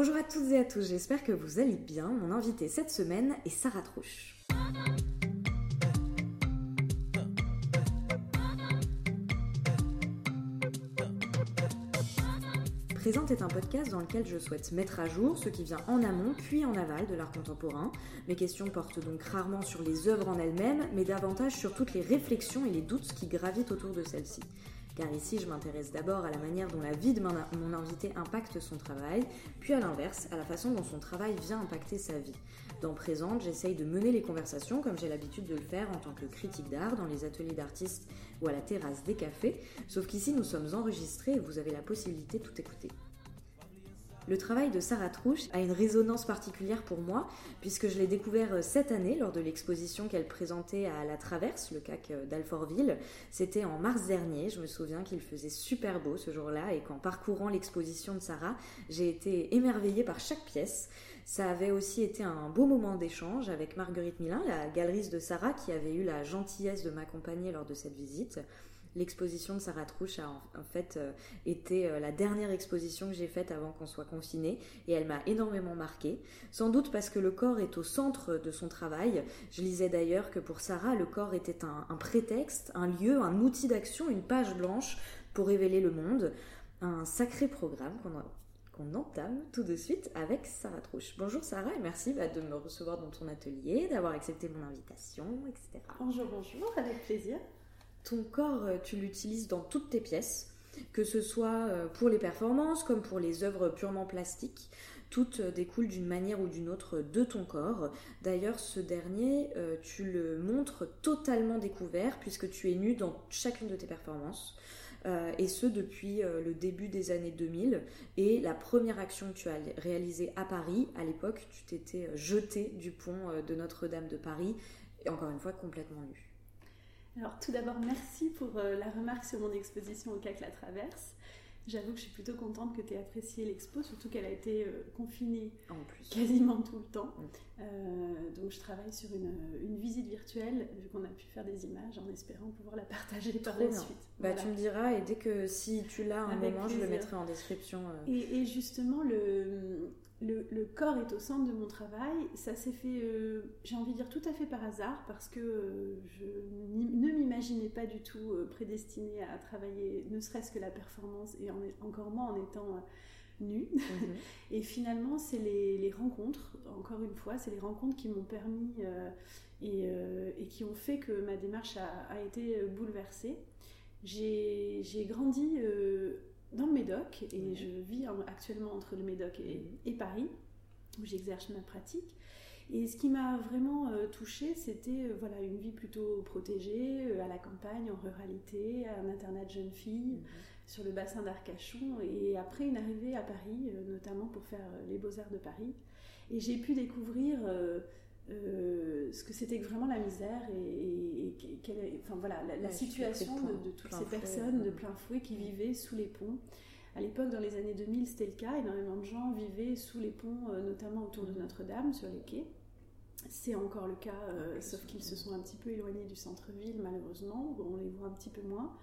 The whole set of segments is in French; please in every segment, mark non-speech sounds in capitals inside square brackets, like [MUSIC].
Bonjour à toutes et à tous, j'espère que vous allez bien. Mon invité cette semaine est Sarah Trouche. Présente est un podcast dans lequel je souhaite mettre à jour ce qui vient en amont puis en aval de l'art contemporain. Mes questions portent donc rarement sur les œuvres en elles-mêmes, mais davantage sur toutes les réflexions et les doutes qui gravitent autour de celles-ci car ici je m'intéresse d'abord à la manière dont la vie de mon invité impacte son travail, puis à l'inverse, à la façon dont son travail vient impacter sa vie. Dans Présente, j'essaye de mener les conversations comme j'ai l'habitude de le faire en tant que critique d'art dans les ateliers d'artistes ou à la terrasse des cafés, sauf qu'ici nous sommes enregistrés et vous avez la possibilité de tout écouter. Le travail de Sarah Trouche a une résonance particulière pour moi, puisque je l'ai découvert euh, cette année lors de l'exposition qu'elle présentait à La Traverse, le CAC euh, d'Alfortville. C'était en mars dernier, je me souviens qu'il faisait super beau ce jour-là, et qu'en parcourant l'exposition de Sarah, j'ai été émerveillée par chaque pièce. Ça avait aussi été un beau moment d'échange avec Marguerite Milin, la galeriste de Sarah, qui avait eu la gentillesse de m'accompagner lors de cette visite. L'exposition de Sarah Trouche a en, fait euh, été euh, la dernière exposition que j'ai faite avant qu'on soit confiné et elle m'a énormément marquée. Sans doute parce que le corps est au centre de son travail. Je lisais d'ailleurs que pour Sarah, le corps était un, prétexte, un lieu, un outil d'action, une page blanche pour révéler le monde. Un sacré programme qu'on entame tout de suite avec Sarah Trouche. Bonjour Sarah et merci bah, de me recevoir dans ton atelier, d'avoir accepté mon invitation, etc. Bonjour, bonjour, avec plaisir ton corps, euh, tu l'utilises dans toutes tes pièces, que ce soit euh, pour les performances comme pour les œuvres purement plastiques. Toutes euh, découlent d'une manière ou d'une autre de ton corps. D'ailleurs, ce dernier, tu le montres totalement découvert puisque tu es nu dans chacune de tes performances. et ce depuis le début des années 2000. Et la première action que tu as réalisée à Paris, à l'époque, tu t'étais jeté du pont de Notre-Dame de Paris, et encore une fois complètement nu. Alors tout d'abord, merci pour euh, la remarque sur mon exposition au CAC La Traverse. J'avoue que je suis plutôt contente que tu aies apprécié l'expo, surtout qu'elle a été euh, confinée en plus. quasiment tout le temps. Mm. Euh, donc je travaille sur une, visite virtuelle, vu qu'on a pu faire des images, en espérant pouvoir la partager par la suite. Bah, Tu me diras, et dès que si tu l'as un moment, je le mettrai en description. Et, et, justement, le, le, corps est au centre de mon travail. Ça s'est fait, euh, j'ai envie de dire, tout à fait par hasard, parce que euh, je ne m'imaginais pas du tout euh, prédestinée à travailler, ne serait-ce que la performance, et encore moins en étant nue. Mhm. [LAUGHS] et finalement, c'est les, rencontres, encore une fois, c'est les rencontres qui m'ont permis et, qui ont fait que ma démarche a été bouleversée. J'ai grandi dans le Médoc et je vis actuellement entre le Médoc et, Paris où j'exerce ma pratique. Et ce qui m'a vraiment euh, touchée, c'était euh, voilà une vie plutôt protégée, euh, à la campagne, en ruralité, à un internat de jeunes filles, mhm. sur le bassin d'Arcachon, et après une arrivée à Paris, notamment pour faire les beaux-arts de Paris. Et j'ai pu découvrir ce que c'était vraiment la misère et, enfin, voilà, la, situation de, toutes ces personnes de plein fouet qui vivaient sous les ponts. À l'époque, dans les années 2000, c'était le cas. Énormément de gens vivaient sous les ponts, euh, notamment autour de Notre-Dame, sur les quais. C'est encore le cas, euh, sauf qu'ils se sont un petit peu éloignés du centre-ville, malheureusement. On les voit un petit peu moins,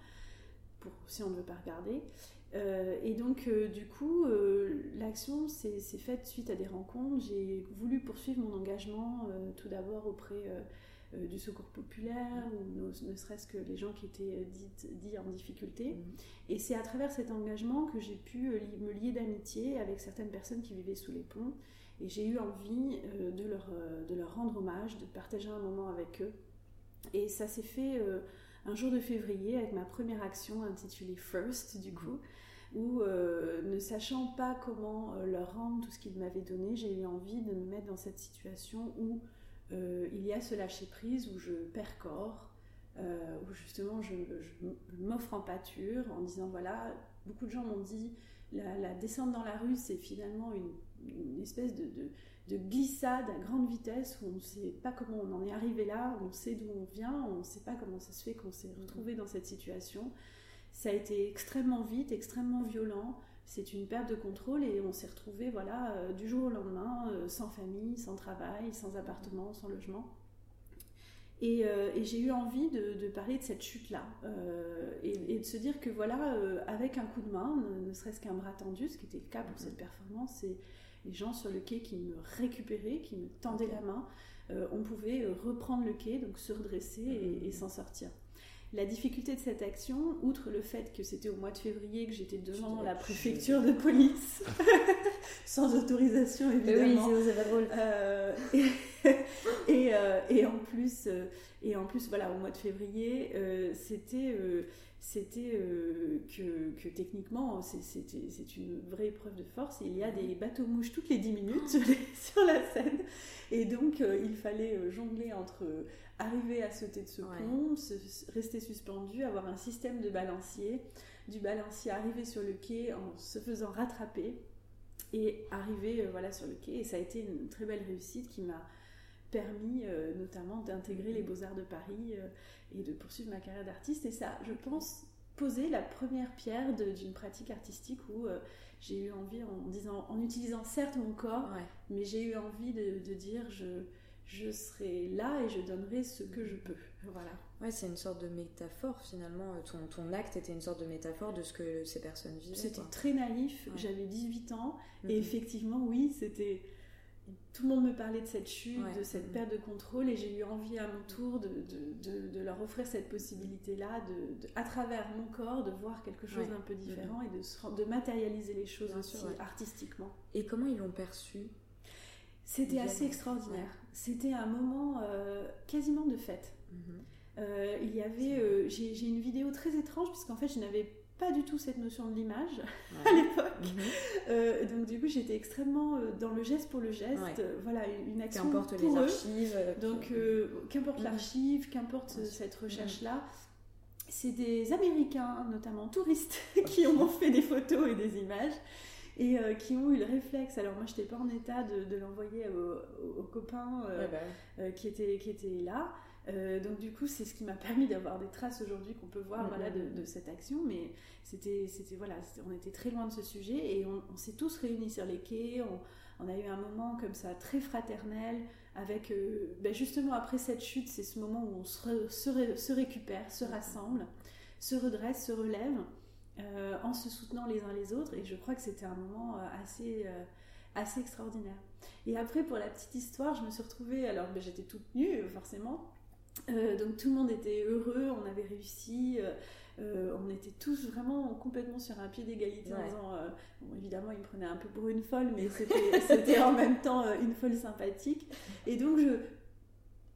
pour, si on ne veut pas regarder. Euh, et donc, du coup, l'action s'est faite suite à des rencontres. J'ai voulu poursuivre mon engagement, tout d'abord auprès euh, du secours populaire ou ne, serait-ce que les gens qui étaient euh, dits, en difficulté. Mhm. Et c'est à travers cet engagement que j'ai pu euh, me lier d'amitié avec certaines personnes qui vivaient sous les ponts. Et j'ai eu envie de, leur, de leur rendre hommage, de partager un moment avec eux. Et ça s'est fait un jour de février avec ma première action intitulée First, du coup, mhm. Où ne sachant pas comment leur rendre tout ce qu'ils m'avaient donné, j'ai eu envie de me mettre dans cette situation où euh, il y a ce lâcher prise où je perds corps, euh, où justement je, m'offre en pâture en disant voilà, beaucoup de gens m'ont dit la, descente dans la rue c'est finalement une, espèce de, glissade à grande vitesse où on ne sait pas comment on en est arrivé là, on sait d'où on vient, on ne sait pas comment ça se fait qu'on s'est retrouvé dans cette situation. Ça a été extrêmement vite, extrêmement violent c'est une perte de contrôle et on s'est retrouvé voilà euh, du jour au lendemain euh, sans famille, sans travail, sans appartement, sans logement. Et, j'ai eu envie de, parler de cette chute-là et, de se dire que voilà, avec un coup de main, ne, serait-ce qu'un bras tendu, ce qui était le cas pour cette performance, c'est les gens sur le quai qui me récupéraient, qui me tendaient la main. on pouvait reprendre le quai, donc se redresser et s'en sortir. La difficulté de cette action, outre le fait que c'était au mois de février que j'étais devant la préfecture de police, [LAUGHS] sans autorisation évidemment. Oui, c'est drôle. Euh, [LAUGHS] et, euh, et, en plus, euh, et en plus, voilà, au mois de février, c'était c'était que, que, techniquement, c'est une vraie épreuve de force. Il y a des bateaux-mouches toutes les 10 minutes sur, [LAUGHS] sur, la scène. Et donc, il fallait jongler entre arriver à sauter de ce pont, rester suspendu, avoir un système de balancier, du balancier arriver sur le quai en se faisant rattraper et arriver euh, voilà sur le quai. Et ça a été une très belle réussite qui m'a permis euh, notamment d'intégrer les Beaux-Arts de Paris euh, et de poursuivre ma carrière d'artiste. Et ça, je pense, poser la première pierre d'une pratique artistique où j'ai eu envie, en, disant, en utilisant certes mon corps, mais j'ai eu envie de, de dire je je serai là et je donnerai ce que je peux. Voilà. Ouais, c'est une sorte de métaphore finalement. Ton, ton, acte était une sorte de métaphore de ce que ces personnes vivaient. C'était très naïf. J'avais 18 ans et mhm. effectivement, oui, c'était. Tout le monde me parlait de cette chute, de cette mhm. perte de contrôle, et j'ai eu envie à mon tour de, de, de, leur offrir cette possibilité-là, de, à travers mon corps, de voir quelque chose d'un peu différent mhm. et de, de matérialiser les choses aussi artistiquement. Et comment ils l'ont perçu c'était assez extraordinaire. C'était un moment euh, quasiment de fête. Mhm. Euh, il y avait, euh, j'ai une vidéo très étrange puisqu'en fait je n'avais pas du tout cette notion de l'image [LAUGHS] à l'époque. Mhm. donc du coup j'étais extrêmement dans le geste pour le geste. voilà une action qu'importe les archives. Donc qu'importe mhm. l'archive, qu'importe cette recherche là. C'est des Américains, notamment touristes, [LAUGHS] qui ont fait des photos et des images et euh, qui ont eu le réflexe. Alors moi, je n'étais pas en état de, l'envoyer aux, copains euh, bah euh, qui, étaient, qui étaient là. donc du coup, c'est ce qui m'a [LAUGHS] permis d'avoir des traces aujourd'hui qu'on peut voir voilà, mm, de, cette action. Mais c'était, c'était voilà, on était très loin de ce sujet et on, s'est tous réunis sur les quais. On, a eu un moment comme ça très fraternel avec ben justement après cette chute, c'est ce moment où on se, se récupère, se rassemble, se redresse, se relève. Euh, en se soutenant les uns les autres. Et je crois que c'était un moment euh, assez, euh, assez extraordinaire. Et après, pour la petite histoire, je me suis retrouvée, alors ben, j'étais toute nue, forcément. donc tout le monde était heureux, on avait réussi. on était tous vraiment complètement sur un pied d'égalité en disant, évidemment, il me prenait un peu pour une folle, mais c'était [LAUGHS] en même temps une folle sympathique. Et donc, je,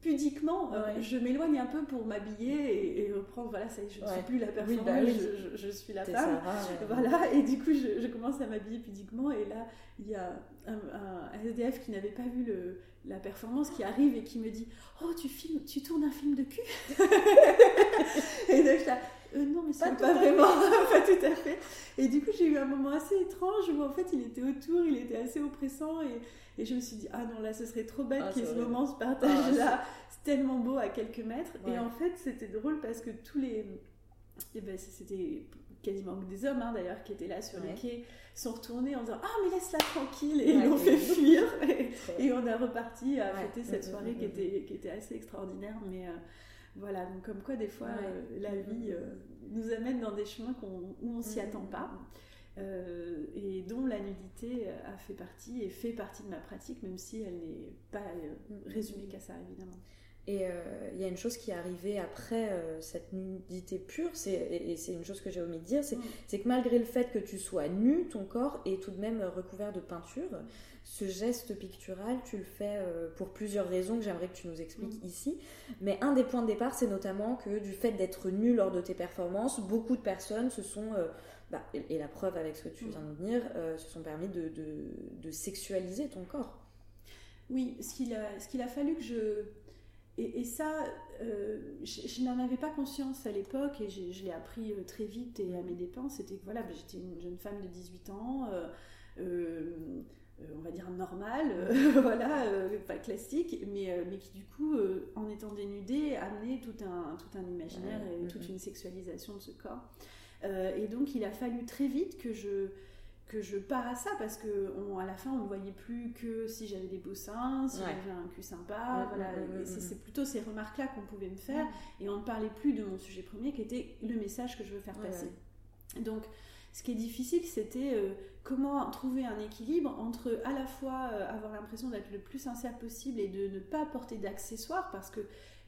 pudiquement, euh, je m'éloigne un peu pour m'habiller et, reprendre, voilà, ça je ne suis plus la performance, bah je, suis la femme. voilà, et du coup, je, commence à m'habiller pudiquement et là, il y a un, SDF qui n'avait pas vu le, la performance qui arrive et qui me dit Oh, tu, filmes, tu tournes un film de cul? [LAUGHS] Et donc, je euh, non, mais c'est pas, pas vraiment, [LAUGHS] pas tout à fait. Et du coup, j'ai eu un moment assez étrange où en fait, il était autour, il était assez oppressant et et je me suis dit, ah non, là, ce serait trop bête ah, qu'il ce moment se partage là. C'est tellement beau à quelques mètres. Et en fait, c'était drôle parce que tous les. Eh ben, c'était quasiment des hommes hein, d'ailleurs qui étaient là sur le quai sont retournés en disant ah mais laisse-la tranquille. Et ils l'ont fait fuir. [LAUGHS] Et, on a reparti à fêter cette soirée qui était, qui était assez extraordinaire. Mais euh, voilà. Donc comme quoi des fois euh, la vie euh, nous amène dans des chemins où on s'y attend pas euh, et dont la nudité a fait partie et fait partie de ma pratique, même si elle n'est pas euh, résumée qu'à ça, évidemment. Et euh, il y a une chose qui est arrivée après cette nudité pure, et c'est une chose que j'ai omis de dire, mm. c'est que malgré le fait que tu sois nu, ton corps est tout de même recouvert de peinture. Ce geste pictural, tu le fais pour plusieurs raisons que j'aimerais que tu nous expliques mm. ici. Mais un des points de départ, c'est notamment que du fait d'être nu lors de tes performances, beaucoup de personnes se sont bah, et, la preuve avec ce que tu viens de dire, euh, se sont permis de, de, sexualiser ton corps. Oui, ce qu'il a, qu'il a fallu que je... Et, ça, euh, je, n'en avais pas conscience à l'époque et je, l'ai appris euh, très vite et à mes dépens. C'était que voilà, bah, j'étais une jeune femme de 18 ans, on va dire normale, [LAUGHS] voilà, pas classique, mais, mais qui du coup, en étant dénudée, amenait tout un, tout un imaginaire et toute une sexualisation de ce corps. Euh, et donc il a fallu très vite que je, que je pars à ça parce que à la fin on ne voyait plus que si j'avais des beaux seins, si j'avais un cul sympa, voilà. c'est plutôt ces remarques-là qu'on pouvait me faire. Et on ne parlait plus de mon sujet premier qui était le message que je veux faire passer. Donc ce qui est difficile, c'était euh, comment trouver un équilibre entre à la fois euh, avoir l'impression d'être le plus sincère possible et de ne pas porter d'accessoires parce que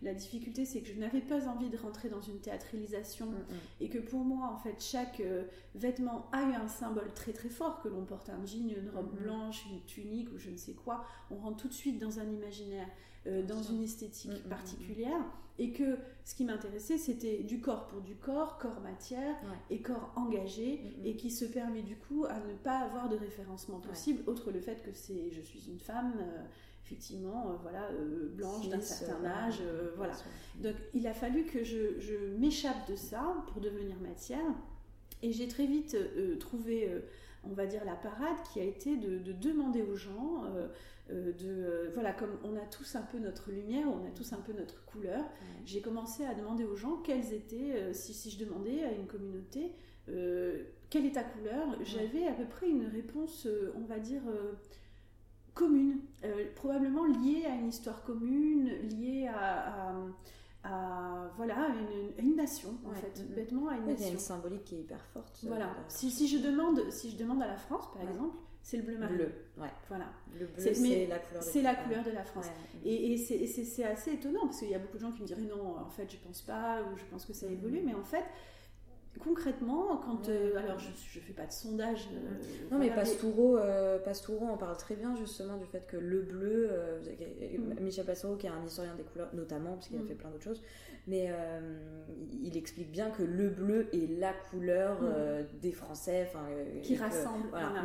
la difficulté, c'est que je n'avais pas envie de rentrer dans une théâtralisation mm, mm. et que pour moi, en fait, chaque euh, vêtement a eu un symbole très très fort, que l'on porte un jean, une robe mm, blanche, une tunique ou je ne sais quoi, on rentre tout de suite dans un imaginaire, euh, dans une esthétique particulière et que ce qui m'intéressait, c'était du corps pour du corps, corps matière et corps engagé et qui se permet du coup à ne pas avoir de référencement possible, autre le fait que c'est je suis une femme. Euh, effectivement, euh, voilà, euh, blanche d'un certain âge, voilà. Donc il a fallu que je, m'échappe de ça pour devenir matière, et j'ai très vite trouvé, on va dire, la parade qui a été de, demander aux gens, de, voilà, comme on a tous un peu notre lumière, on a tous un peu notre couleur, j'ai commencé à demander aux gens quelles étaient, si, si, je demandais à une communauté, quelle est ta couleur, j'avais à peu près une réponse, on va dire, commune, euh, probablement liée à une histoire commune, liée à, voilà, une, une, nation, en fait, bêtement à une nation. Il y a une symbolique qui est hyper forte. Euh, voilà. Si, si, je demande, si je demande à la France, par exemple, c'est le bleu marine. Bleu, ouais. Voilà. Le bleu, c'est la couleur de C'est la couleur de la France. Et, et c'est assez étonnant, parce qu'il y a beaucoup de gens qui me diraient non, en fait, je pense pas, ou je pense que ça évolue, mm. mais en fait, concrètement, quand. Euh, alors, je ne fais pas de sondage. Euh, non, mais Pastoureau, euh, Pastoureau en parle très bien, justement, du fait que le bleu. Mm. Michel Pastoureau, qui est un historien des couleurs, notamment, parce qu'il a mm. fait plein d'autres choses, mais il explique bien que le bleu est la couleur mm. des Français. Qui rassemble. Voilà.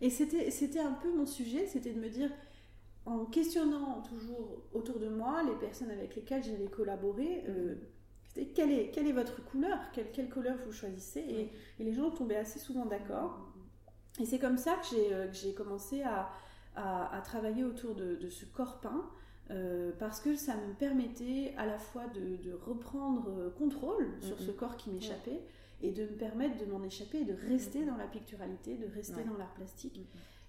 Et c'était un peu mon sujet, c'était de me dire en questionnant toujours autour de moi les personnes avec lesquelles j'allais quelle est, quelle est votre couleur? Quelle, quelle couleur vous choisissez? Et, les gens tombaient assez souvent d'accord. Et c'est comme ça que j'ai, euh, commencé à, à, travailler autour de, de ce corps peint. Euh, parce que ça me permettait à la fois de, de reprendre euh, contrôle sur ce corps qui m'échappait et de me permettre de m'en échapper et de rester dans la picturalité, de rester dans l'art plastique.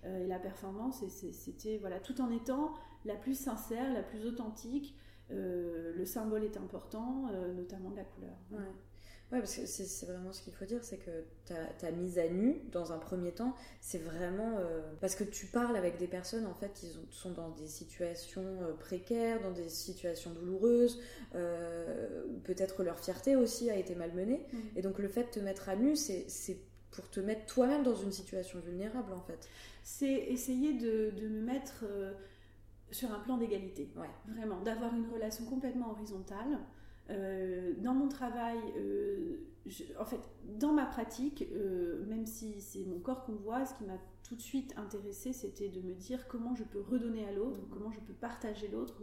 et la performance, c'était voilà, tout en étant la plus sincère, la plus authentique, le symbole est important, euh, notamment de la couleur. Ouais. parce que c'est vraiment ce qu'il faut dire, c'est que ta, mise à nu, dans un premier temps, c'est vraiment euh, parce que tu parles avec des personnes en fait qui sont dans des situations précaires, dans des situations douloureuses, peut-être leur fierté aussi a été malmenée, mm. et donc le fait de te mettre à nu, c'est pour te mettre toi-même dans une situation vulnérable en fait. C'est essayer de, de, me mettre sur un plan d'égalité. Ouais. Vraiment, d'avoir une relation complètement horizontale. Euh, dans mon travail, euh, en fait, dans ma pratique, euh, même si c'est mon corps qu'on voit, ce qui m'a tout de suite intéressé, c'était de me dire comment je peux redonner à l'autre, mmh. comment je peux partager l'autre,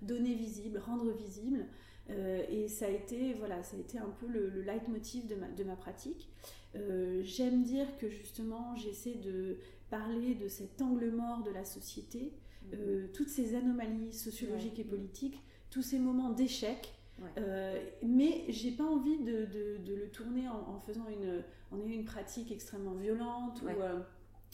donner visible, rendre visible. et ça a été, voilà, ça a été un peu le, le leitmotiv de ma, de ma pratique. J'aime dire que justement, j'essaie de parler de cet angle mort de la société euh, toutes ces anomalies sociologiques et politiques, tous ces moments d'échec. Euh, mais j'ai pas envie de, le tourner en, faisant une, en une pratique extrêmement violente ou, euh,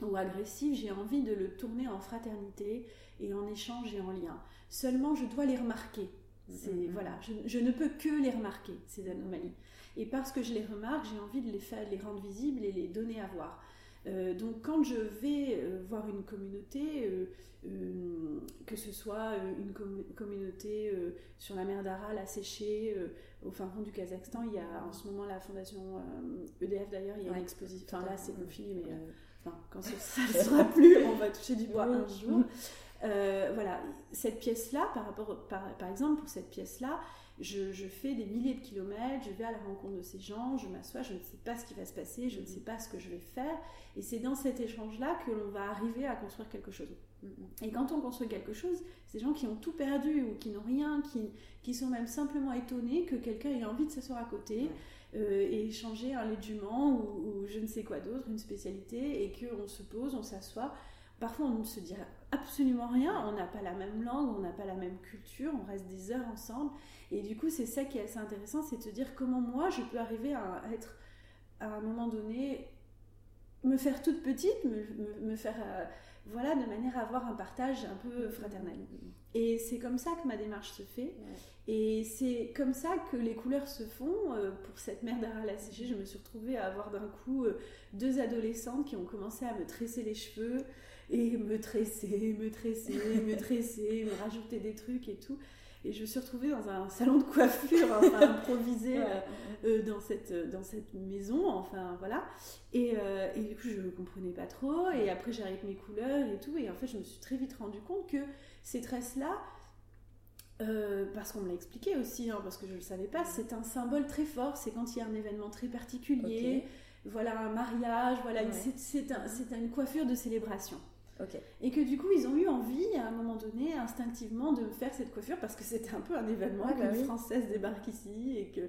ou, agressive. J'ai envie de le tourner en fraternité et en échange et en lien. Seulement, je dois les remarquer. C'est, mm, mm, mm. voilà, je, ne peux que les remarquer, ces anomalies. Et parce que je les remarque, j'ai envie de les, faire, les rendre visibles et les donner à voir. Euh, donc quand je vais euh, voir une communauté, euh, que ce soit une communauté sur la mer d'Aral asséchée, au fin fond du Kazakhstan, il y a en ce moment la fondation EDF e d'ailleurs, il y a une exposition, enfin là c'est confiné, mais quand ça ne sera plus, on va toucher du bois un jour. voilà, cette pièce-là, par, rapport, par exemple, pour cette pièce-là, je, fais des milliers de kilomètres, je vais à la rencontre de ces gens, je m'assois, je ne sais pas ce qui va se passer, je ne sais pas ce que je vais faire. Et c'est dans cet échange-là que l'on va arriver à construire quelque chose. Et quand on construit quelque chose, ces gens qui ont tout perdu ou qui n'ont rien, qui, qui sont même simplement étonnés que quelqu'un ait envie de s'asseoir à côté euh, et échanger un légument ou, ou je ne sais quoi d'autre, une spécialité, et qu'on se pose, on s'assoit. Parfois, on ne se dit absolument rien, on n'a pas la même langue, on n'a pas la même culture, on reste des heures ensemble. Et du coup, c'est ça qui est assez intéressant, c'est de se dire comment moi je peux arriver à être à un moment donné me faire toute petite, me, faire, euh, voilà, de manière à avoir un partage un peu fraternel. Et c'est comme ça que ma démarche se fait. Et c'est comme ça que les couleurs se font. Euh, pour cette mère d'Ara la sécher, je me suis retrouvée à avoir d'un coup euh, deux adolescentes qui ont commencé à me tresser les cheveux et me tresser, me tresser, [LAUGHS] me tresser, me rajouter des trucs et tout. Et je me suis retrouvée dans un salon de coiffure enfin, [LAUGHS] improvisé euh, euh, dans, cette, dans cette maison, enfin voilà. Et, euh, et du coup, je ne comprenais pas trop. Et après, avec mes couleurs et tout. Et en fait, je me suis très vite rendu compte que ces tresses-là, parce qu'on me l'a expliqué aussi, hein, parce que je ne le savais pas, c'est un symbole très fort. C'est quand il y a un événement très particulier, voilà un mariage, voilà, c'est un, une coiffure de célébration. Et que du coup, ils ont eu envie, à un moment donné, instinctivement, de faire cette coiffure parce que c'était un peu un événement que bah Française débarque ici et que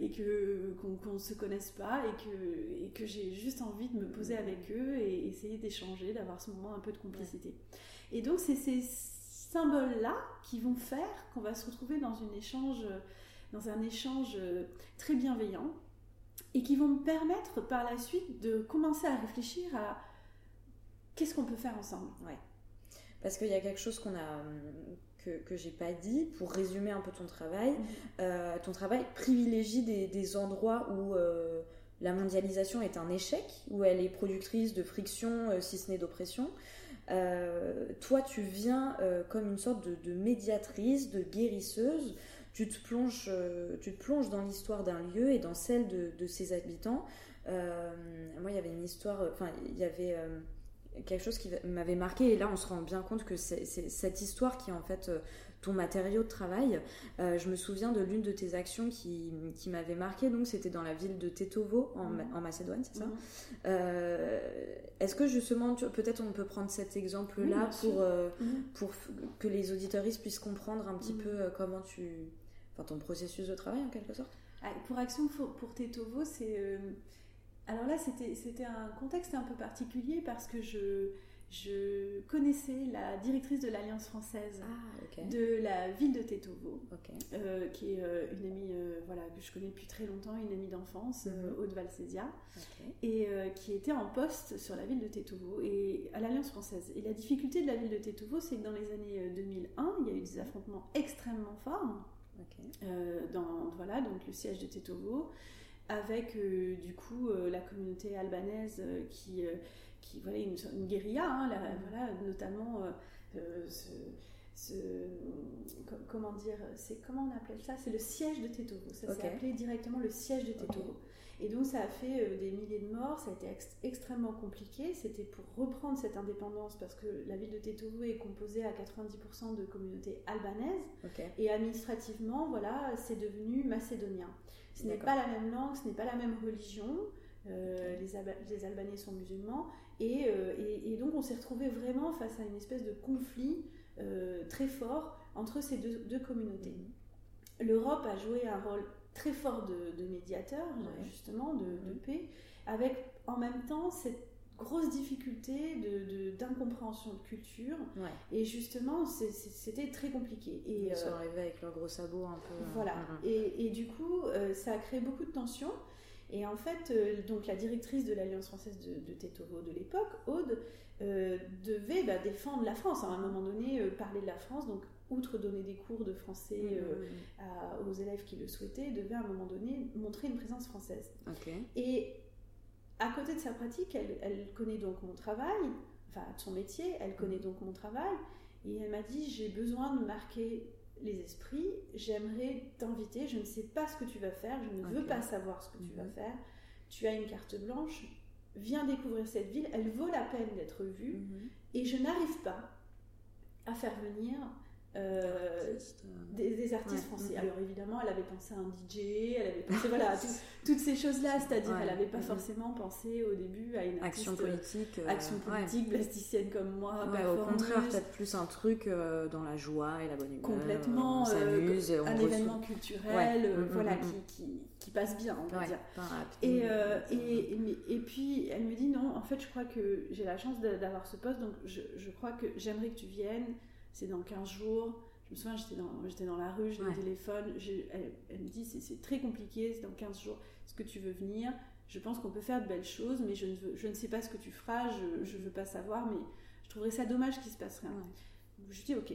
et que qu'on ne se connaisse pas et que et que j'ai juste envie de me poser avec eux et essayer d'échanger, d'avoir ce moment un peu de complicité. Et donc c'est ces symboles là qui vont faire qu'on va se retrouver dans une échange dans un échange très bienveillant et qui vont me permettre par la suite de commencer à réfléchir à qu'est-ce qu'on peut faire ensemble Ouais. Parce qu'il y a quelque chose qu'on a que, que j'ai pas dit pour résumer un peu ton travail. Mhm. Euh, ton travail privilégie des, des endroits où euh, la mondialisation est un échec, où elle est productrice de friction, euh, si ce n'est d'oppression. Toi, tu viens comme une sorte de, médiatrice, de guérisseuse. Tu te plonges, tu te plonges dans l'histoire d'un lieu et dans celle de, de ses habitants. moi, il y avait une histoire, enfin, il y avait quelque chose qui m'avait marqué et là on se rend bien compte que c'est cette histoire qui en fait euh, ton matériau de travail. Euh, je me souviens de l'une de tes actions qui, qui m'avait marqué, donc c'était dans la ville de Tetovo en, en Macédoine, c'est ça euh, Est-ce que justement, peut-être on peut prendre cet exemple-là pour, mhm. pour que les auditoristes puissent comprendre un petit peu comment tu... Enfin ton processus de travail en quelque sorte? Ah, Pour Action pour, pour Tetovo, c'est alors là, c'était un contexte un peu particulier parce que je, je connaissais la directrice de l'Alliance française ah, de la ville de Tetovo, euh, qui est euh, une amie euh, voilà, que je connais depuis très longtemps, une amie d'enfance, Aude Valsésia, et qui était en poste sur la ville de Tetovo et à l'Alliance française. Et la difficulté de la ville de Tetovo, c'est que dans les années 2001, il y a eu des affrontements extrêmement forts. dans voilà, donc le siège de Tetovo avec euh, du coup euh, la communauté albanaise euh, qui, qui voilà, une, une guérilla, hein, voilà, notamment ce, comment dire, c'est comment on appelle ça? C'est le siège de Tetovo. Ça s'est appelé directement le siège de Tetovo. Et donc ça a fait des milliers de morts, ça a été extrêmement compliqué. C'était pour reprendre cette indépendance parce que la ville de Tetovo est composée à 90% de communautés albanaises et administrativement, voilà, c'est devenu macédonien. Ce n'est pas la même langue, ce n'est pas la même religion. Euh, les, Albanais sont musulmans. Euh, et, donc on s'est retrouvé vraiment face à une espèce de conflit euh, très fort entre ces deux, communautés. Mhm. L'Europe a joué un rôle très fort de, médiateur, justement, de, mhm. paix, avec en même temps cette grosse difficulté d'incompréhension de, de, culture. Et justement, c'était très compliqué. Et, Ils sont euh, arrivés avec leurs gros sabots un peu. Voilà. Mm, mm. Et, et, du coup, euh, ça a créé beaucoup de tensions. Et en fait, euh, donc la directrice de l'Alliance française de, de de l'époque, Aude, devait bah, défendre la France. À un moment donné, parler de la France. Donc, outre donner des cours de français mm, aux élèves qui le souhaitaient, devait à un moment donné montrer une présence française. Et à côté de sa pratique, elle, connaît donc mon travail, enfin son métier, elle connaît donc mon travail, et elle m'a dit j'ai besoin de marquer les esprits, j'aimerais t'inviter, je ne sais pas ce que tu vas faire, je ne veux pas savoir ce que tu vas mhm. faire, tu as une carte blanche, viens découvrir cette ville, elle vaut la peine d'être vue, mhm. et je n'arrive pas à faire venir euh, des, artistes français. Alors évidemment, elle avait pensé à un DJ, elle avait pensé voilà, [LAUGHS] toutes ces choses-là, c'est-à-dire elle n'avait pas forcément pensé au début à une action politique, euh, action politique, plasticienne comme moi. au contraire, peut-être plus un truc euh, dans la joie et la bonne humeur. Complètement, on s'amuse, un événement culturel, voilà, qui, qui, passe bien, on va dire. Et, et, et, puis elle me dit non, en fait, je crois que j'ai la chance d'avoir ce poste, donc je, je crois que j'aimerais que tu viennes c'est dans 15 jours. Je me souviens, j'étais dans, j'étais dans la rue, j'ai le téléphone, elle, me dit c'est, très compliqué, c'est dans 15 jours, est-ce que tu veux venir? Je pense qu'on peut faire de belles choses, mais je ne, veux, je ne sais pas ce que tu feras, je ne veux pas savoir, mais je trouverais ça dommage qu'il se passe rien. Je dis ok.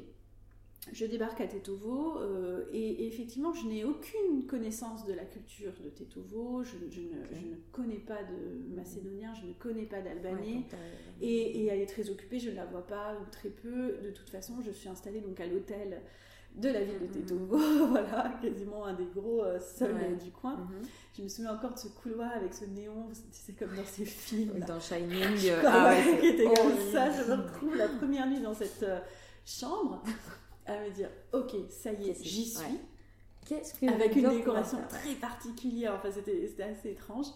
Je débarque à Tetovo euh, et, effectivement, je n'ai aucune connaissance de la culture de Tetovo. Je, je, ne, je ne, connais pas de macédonien, je ne connais pas d'albanais. et, et, elle est très occupée, je ne la vois pas ou très peu. De toute façon, je suis installée donc à l'hôtel de la ville de Tetovo, [LAUGHS] voilà, quasiment un des gros euh, seuls du coin. Mhm. Je me souviens encore de ce couloir avec ce néon, tu sais, comme dans ces films. Dans Shining. [LAUGHS] ah ouais, qui était comme ça. Je me retrouve la première nuit dans cette euh, chambre à me dire, ok, ça y est, j'y suis. Qu'est-ce que Avec une décoration très particulière, enfin c'était assez étrange.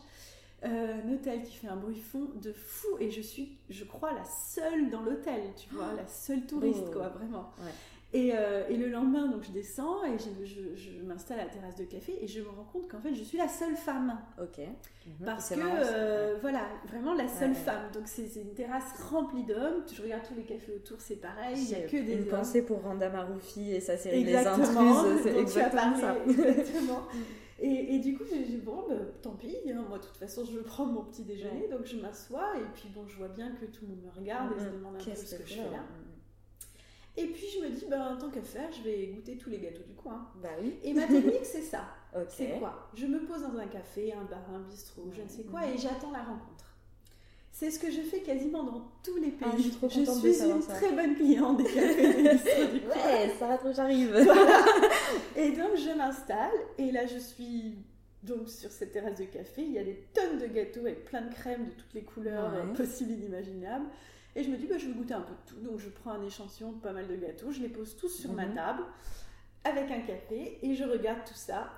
Euh, un hôtel qui fait un bruit fond de fou et je suis, je crois, la seule dans l'hôtel, tu vois, la seule touriste, quoi, vraiment. Ouais. Euh, et, le lendemain, donc je descends et je, m'installe à la terrasse de café et je me rends compte qu'en fait, je suis la seule femme. Ok. Mhm. Parce que, euh, voilà, vraiment la seule femme. Donc c'est une terrasse remplie d'hommes. Je regarde tous les cafés autour, c'est pareil. Il n'y a que des une pensée pour Randa Maroufi et sa série exactement, Les Intruses. C'est [LAUGHS] exactement ça. [LAUGHS] Exactement. Et, et, du coup, j'ai dit, bon, bah, tant pis, hein, moi, de toute façon, je veux prendre mon petit déjeuner, donc je m'assois, et puis bon, je vois bien que tout le monde me regarde et se mhm. demande un peu ce que je fais là. Et puis je me dis, ben, tant qu'à faire, je vais goûter tous les gâteaux du coin. Bah oui. Et ma technique, c'est ça. [LAUGHS] C'est quoi? Je me pose dans un café, un bar, un bistrot, je ne sais quoi, et j'attends la rencontre. C'est ce que je fais quasiment dans tous les pays. Ah, je suis, trop je suis une très bonne cliente des cafés des [LAUGHS] bistrots du coin. Ouais, ça va trop, j'arrive. [LAUGHS] Et donc je m'installe, et là je suis donc sur cette terrasse de café, il y a des tonnes de gâteaux avec plein de crèmes de toutes les couleurs possibles et inimaginables. Et je me dis, bah, je vais goûter un peu de tout. Donc je prends un échantillon de pas mal de gâteaux, je les pose tous sur ma mhm. table avec un café et je regarde tout ça.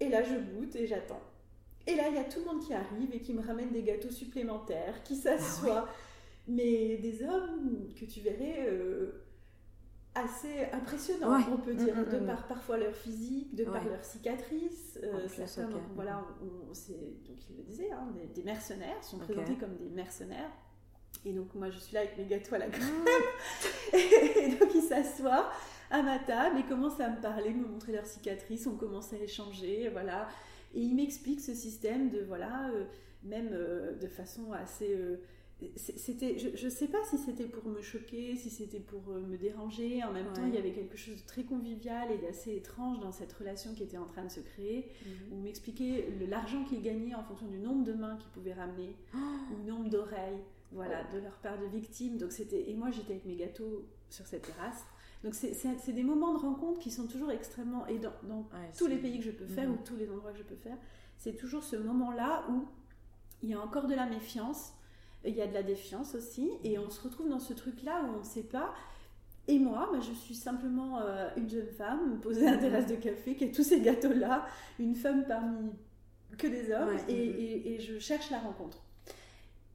Et là, je goûte et j'attends. Et là, il y a tout le monde qui arrive et qui me ramène des gâteaux supplémentaires, qui ah s'assoient. Mais des hommes que tu verrais euh, assez impressionnants, on peut dire, mm, mm, de mm. par parfois leur physique, de par leur cicatrices. Euh, certains, voilà, on, donc il le disait, hein, des, mercenaires sont présentés comme des mercenaires. Et donc moi je suis là avec mes gâteaux à la crème. Ah. [LAUGHS] et donc ils s'assoient à ma table et commencent à me parler, me montrer leurs cicatrices, on commence à échanger, voilà. Et ils m'expliquent ce système de, voilà, euh, même euh, de façon assez... Euh, c'était, je ne sais pas si c'était pour me choquer, si c'était pour me déranger. En même temps, il y avait quelque chose de très convivial et d'assez étrange dans cette relation qui était en train de se créer. Mhm. Où m'expliquaient l'argent qu'ils gagnaient en fonction du nombre de mains qu'ils pouvaient ramener, oh. ou du nombre d'oreilles voilà, de leur part de victimes. Donc c'était et moi j'étais avec mes gâteaux sur cette terrasse. Donc c'est des moments de rencontre qui sont toujours extrêmement et dans, tous les pays que je peux faire mhm. ou tous les endroits que je peux faire, c'est toujours ce moment-là où il y a encore de la méfiance, il y a de la défiance aussi, et on se retrouve dans ce truc-là où on ne sait pas. Et moi, bah, je suis simplement euh, une jeune femme posée à la terrasse de café qui a tous ces gâteaux-là, une femme parmi que des hommes, et, et je cherche la rencontre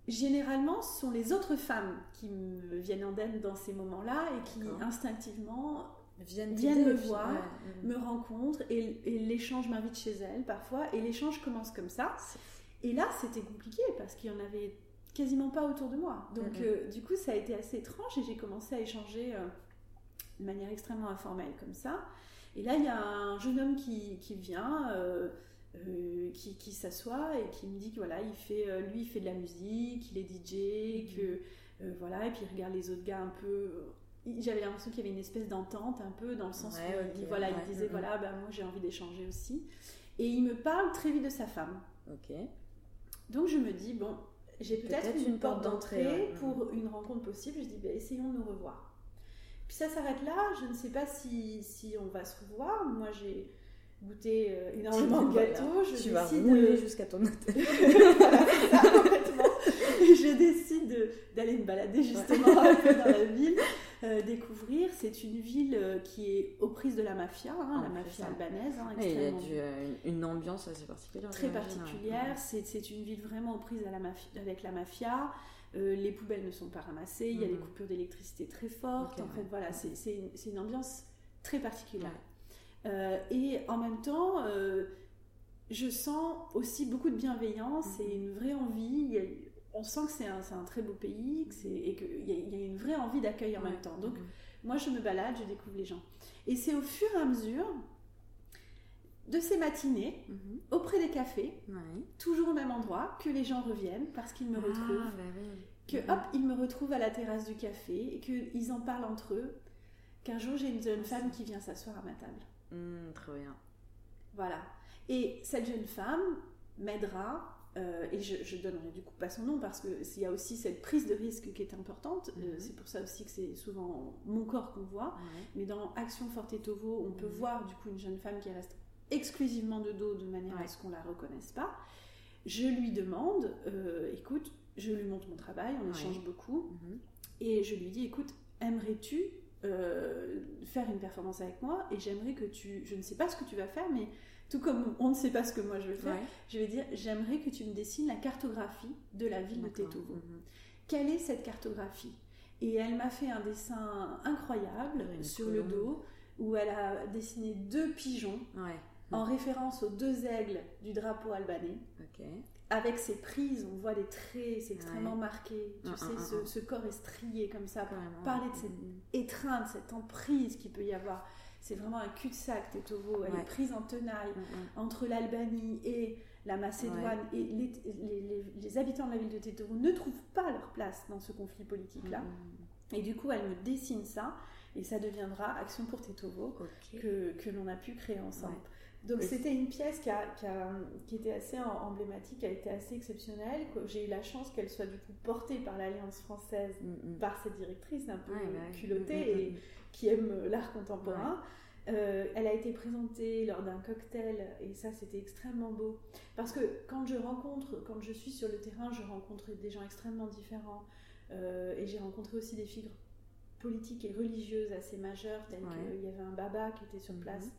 généralement, ce sont les autres femmes qui me viennent en denne dans ces moments-là et qui instinctivement viennent, me voir, me rencontrent et, l'échange m'invite chez elles parfois et l'échange commence comme ça. Et là, c'était compliqué parce qu'il y en avait quasiment pas autour de moi. Donc, euh, du coup, ça a été assez étrange et j'ai commencé à échanger euh, de manière extrêmement informelle comme ça. Et là, il y a un jeune homme qui, qui vient. Euh, euh, qui, qui s'assoit et qui me dit que voilà, il fait, euh, lui, il fait de la musique, il est DJ, mhm. que euh, voilà, et puis il regarde les autres gars un peu. J'avais l'impression qu'il y avait une espèce d'entente un peu dans le sens où il, voilà, il disait mhm. voilà, ben, moi j'ai envie d'échanger aussi. Et il me parle très vite de sa femme. Ok. Donc je me dis bon, j'ai peut-être une, porte d'entrée pour une rencontre possible. Je dis ben, essayons de nous revoir. Puis ça s'arrête là. Je ne sais pas si, si on va se revoir. Moi j'ai goûter euh, énormément de gâteaux. Je tu vas rouler jusqu'à ton [LAUGHS] hôtel. je décide d'aller me balader justement un peu dans la ville, euh, découvrir. C'est une ville euh, qui est aux prises de la mafia, hein, la mafia albanaise. Hein, il y a une ambiance assez particulière. Très particulière. C'est une ville vraiment aux prises à la avec la mafia. les poubelles ne sont pas ramassées, il y a des mm. coupures d'électricité très fortes. en fait, voilà, c'est une, une ambiance très particulière. Euh, et en même temps, euh, je sens aussi beaucoup de bienveillance et une vraie envie. on sent que c'est un, un, très beau pays et qu'il y, y, a une vraie envie d'accueil en même temps. Donc, moi, je me balade, je découvre les gens. Et c'est au fur et à mesure, de ces matinées Mhm. auprès des cafés, Ouais. toujours au même endroit, que les gens reviennent parce qu'ils me retrouvent, Ah, bah oui. que Mhm. hop, ils me retrouvent à la terrasse du café et qu'ils en parlent entre eux, qu'un jour j'ai une jeune femme qui vient s'asseoir à ma table. Hmm, trop bien. Voilà. Et cette jeune femme m'aidera, euh, et je, je donnerai du coup pas son nom parce qu'il y a aussi cette prise de risque qui est importante. Euh, Mhm. c'est pour ça aussi que c'est souvent mon corps qu'on voit. Mais dans Action Forte Tovo, on peut Mhm. voir du coup une jeune femme qui reste exclusivement de dos de manière à ce qu'on la reconnaisse pas. Je lui demande, euh, écoute, je lui montre mon travail, on échange beaucoup, et je lui dis, écoute, aimerais-tu euh, faire une performance avec moi Et j'aimerais que tu, je ne sais pas ce que tu vas faire, mais tout comme on ne sait pas ce que moi je vais faire, Ouais. je vais dire, j'aimerais que tu me dessines la cartographie de la ville de. Tetovo. Mhm. Quelle est cette cartographie? Et elle m'a fait un dessin incroyable sur le dos où elle a dessiné deux pigeons Ouais. en référence aux deux aigles du drapeau albanais. Avec ces prises, on voit les traits, c'est extrêmement Ouais. marqué. Tu Un, sais, un, un, ce, corps est strié comme ça. Parler de cette étreinte, cette emprise qu'il peut y avoir. C'est vraiment un cul-de-sac, Tetovo. Elle Ouais. est prise en tenaille entre l'Albanie et la Macédoine. Et les, les- les- les habitants de la ville de Tetovo ne trouvent pas leur place dans ce conflit politique-là. Et du coup, elle me dessine ça. Et ça deviendra Action pour Tetovo que, que l'on a pu créer ensemble. Donc c'était une pièce qui, a- qui a- qui était assez emblématique, qui a été assez exceptionnelle. J'ai eu la chance qu'elle soit du coup portée par l'Alliance française, Mhm. par cette directrice un peu Ouais, bah ouais. culottée Mhm, et qui aime l'art contemporain. Euh, elle a été présentée lors d'un cocktail et ça c'était extrêmement beau. Parce que quand je rencontre, quand je suis sur le terrain, je rencontre des gens extrêmement différents Euh, et j'ai rencontré aussi des figures politiques et religieuses assez majeures, telles qu'il y avait un baba qui était sur place,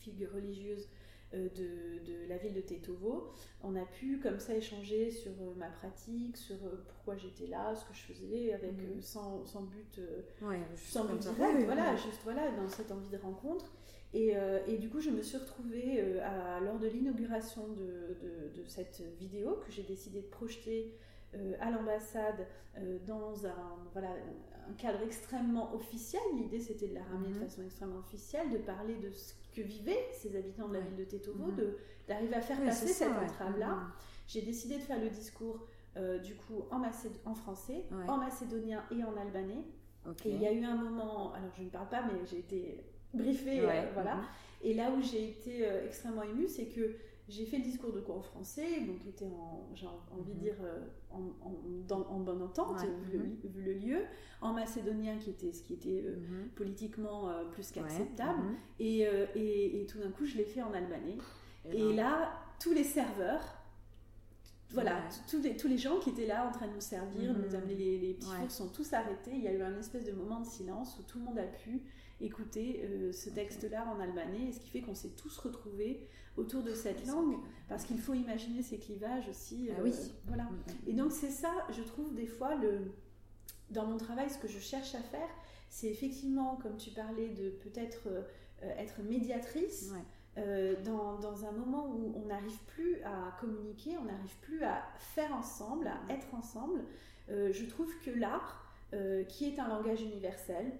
figure religieuse euh, de, de la ville de Tetovo. On a pu comme ça échanger sur euh, ma pratique, sur euh, pourquoi j'étais là, ce que je faisais, avec Mhm. sans, sans but Ouais, sans but direct, voilà, juste voilà, dans cette envie de rencontre. Et, euh, et du coup, je me suis retrouvée euh, à- lors de l'inauguration de, de- de cette vidéo que j'ai décidé de projeter euh, à l'ambassade euh, dans un, voilà, un cadre extrêmement officiel. L'idée, c'était de la ramener de Mhm. façon extrêmement officielle, de parler de ce que vivaient ces habitants de la ville de Tetovo, Mhm. d'arriver à faire passer ça, cette ouais. entrave-là. Mhm. J'ai décidé de faire le discours euh, du coup en, macéd- en français, Ouais. en macédonien et en albanais. Et il y a eu un moment, alors je ne parle pas, mais j'ai été briefée, Ouais, voilà. Et là où j'ai été extrêmement émue, c'est que j'ai fait le discours de cours en français, donc était en, j'ai envie de Mhm. dire, euh, en, en- dans- en bonne entente, Ouais, vu, le, mhm. vu le lieu, en macédonien, qui était ce qui était euh, Mhm. politiquement euh, plus qu'acceptable, et, euh, et, et tout d'un coup, je l'ai fait en albanais. Eh Et ben, là, tous les serveurs, voilà, Ouais. tous les, tous les gens qui étaient là en train de nous servir, Mhm. nous amener les, les petits fours, sont tous arrêtés. Il y a eu un espèce de moment de silence où tout le monde a pu écouter ce texte-là en albanais, et ce qui fait qu'on s'est tous retrouvés autour de cette langue, parce qu'il faut imaginer ces clivages aussi. Ah euh, oui. Voilà. Mhm. Et donc c'est ça, je trouve des fois le dans mon travail, ce que je cherche à faire, c'est effectivement, comme tu parlais, de peut-être euh, être médiatrice. Ouais. Euh, dans, dans un moment où on n'arrive plus à communiquer, on n'arrive plus à faire ensemble, à être ensemble, je trouve que l'art, qui est un langage universel,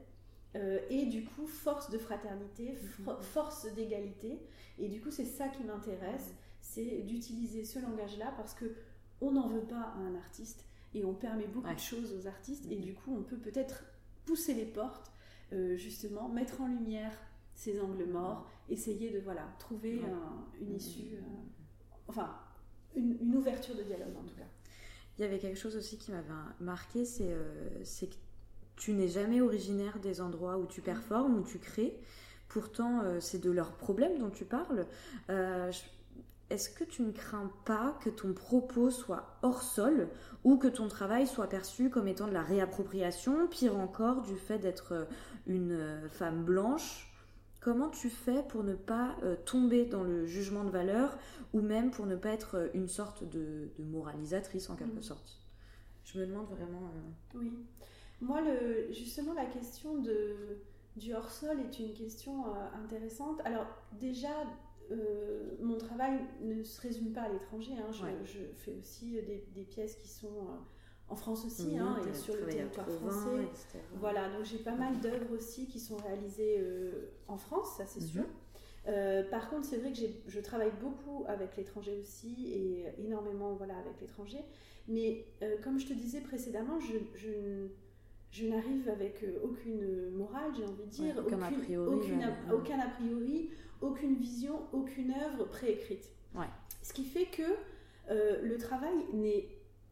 euh, est du coup force de fraternité, Mhm. force d'égalité, et du coup c'est ça qui m'intéresse, c'est d'utiliser ce langage-là parce que on n'en veut pas à un artiste et on permet beaucoup Ouais. de choses aux artistes et Mhm. du coup on peut peut-être pousser les portes, euh, justement mettre en lumière ces angles morts, essayer de voilà trouver Ouais. un- une Mhm. issue, euh, enfin une, une ouverture de dialogue en tout cas. Il y avait quelque chose aussi qui m'avait marqué, c'est c'est que tu n'es jamais originaire des endroits où tu performes, où tu crées. Pourtant, euh, c'est de leurs problèmes dont tu parles. Euh, Est-ce que tu ne crains pas que ton propos soit hors sol ou que ton travail soit perçu comme étant de la réappropriation, pire encore du fait d'être euh, une femme blanche? Comment tu fais pour ne pas euh, tomber dans le jugement de valeur ou même pour ne pas être une sorte de, de moralisatrice en quelque Mhm. sorte? Je me demande vraiment. Oui. Moi, le, justement, la question de, du hors-sol est une question euh, intéressante. Alors, déjà, euh, mon travail ne se résume pas à l'étranger. hein. Je, Ouais. je fais aussi des, des pièces qui sont euh, en France aussi, hein, et sur le territoire français. etc. Voilà, donc j'ai pas mal d'œuvres aussi qui sont réalisées euh, en France, ça c'est Mhm. sûr. par contre, c'est vrai que je travaille beaucoup avec l'étranger aussi et énormément voilà, avec l'étranger. Mais comme je te disais précédemment, je, je, je n'arrive avec aucune morale, j'ai envie de dire, aucun, a priori, aucun a priori, aucune vision, aucune œuvre préécrite. Ouais. Ce qui fait que euh, le travail n'est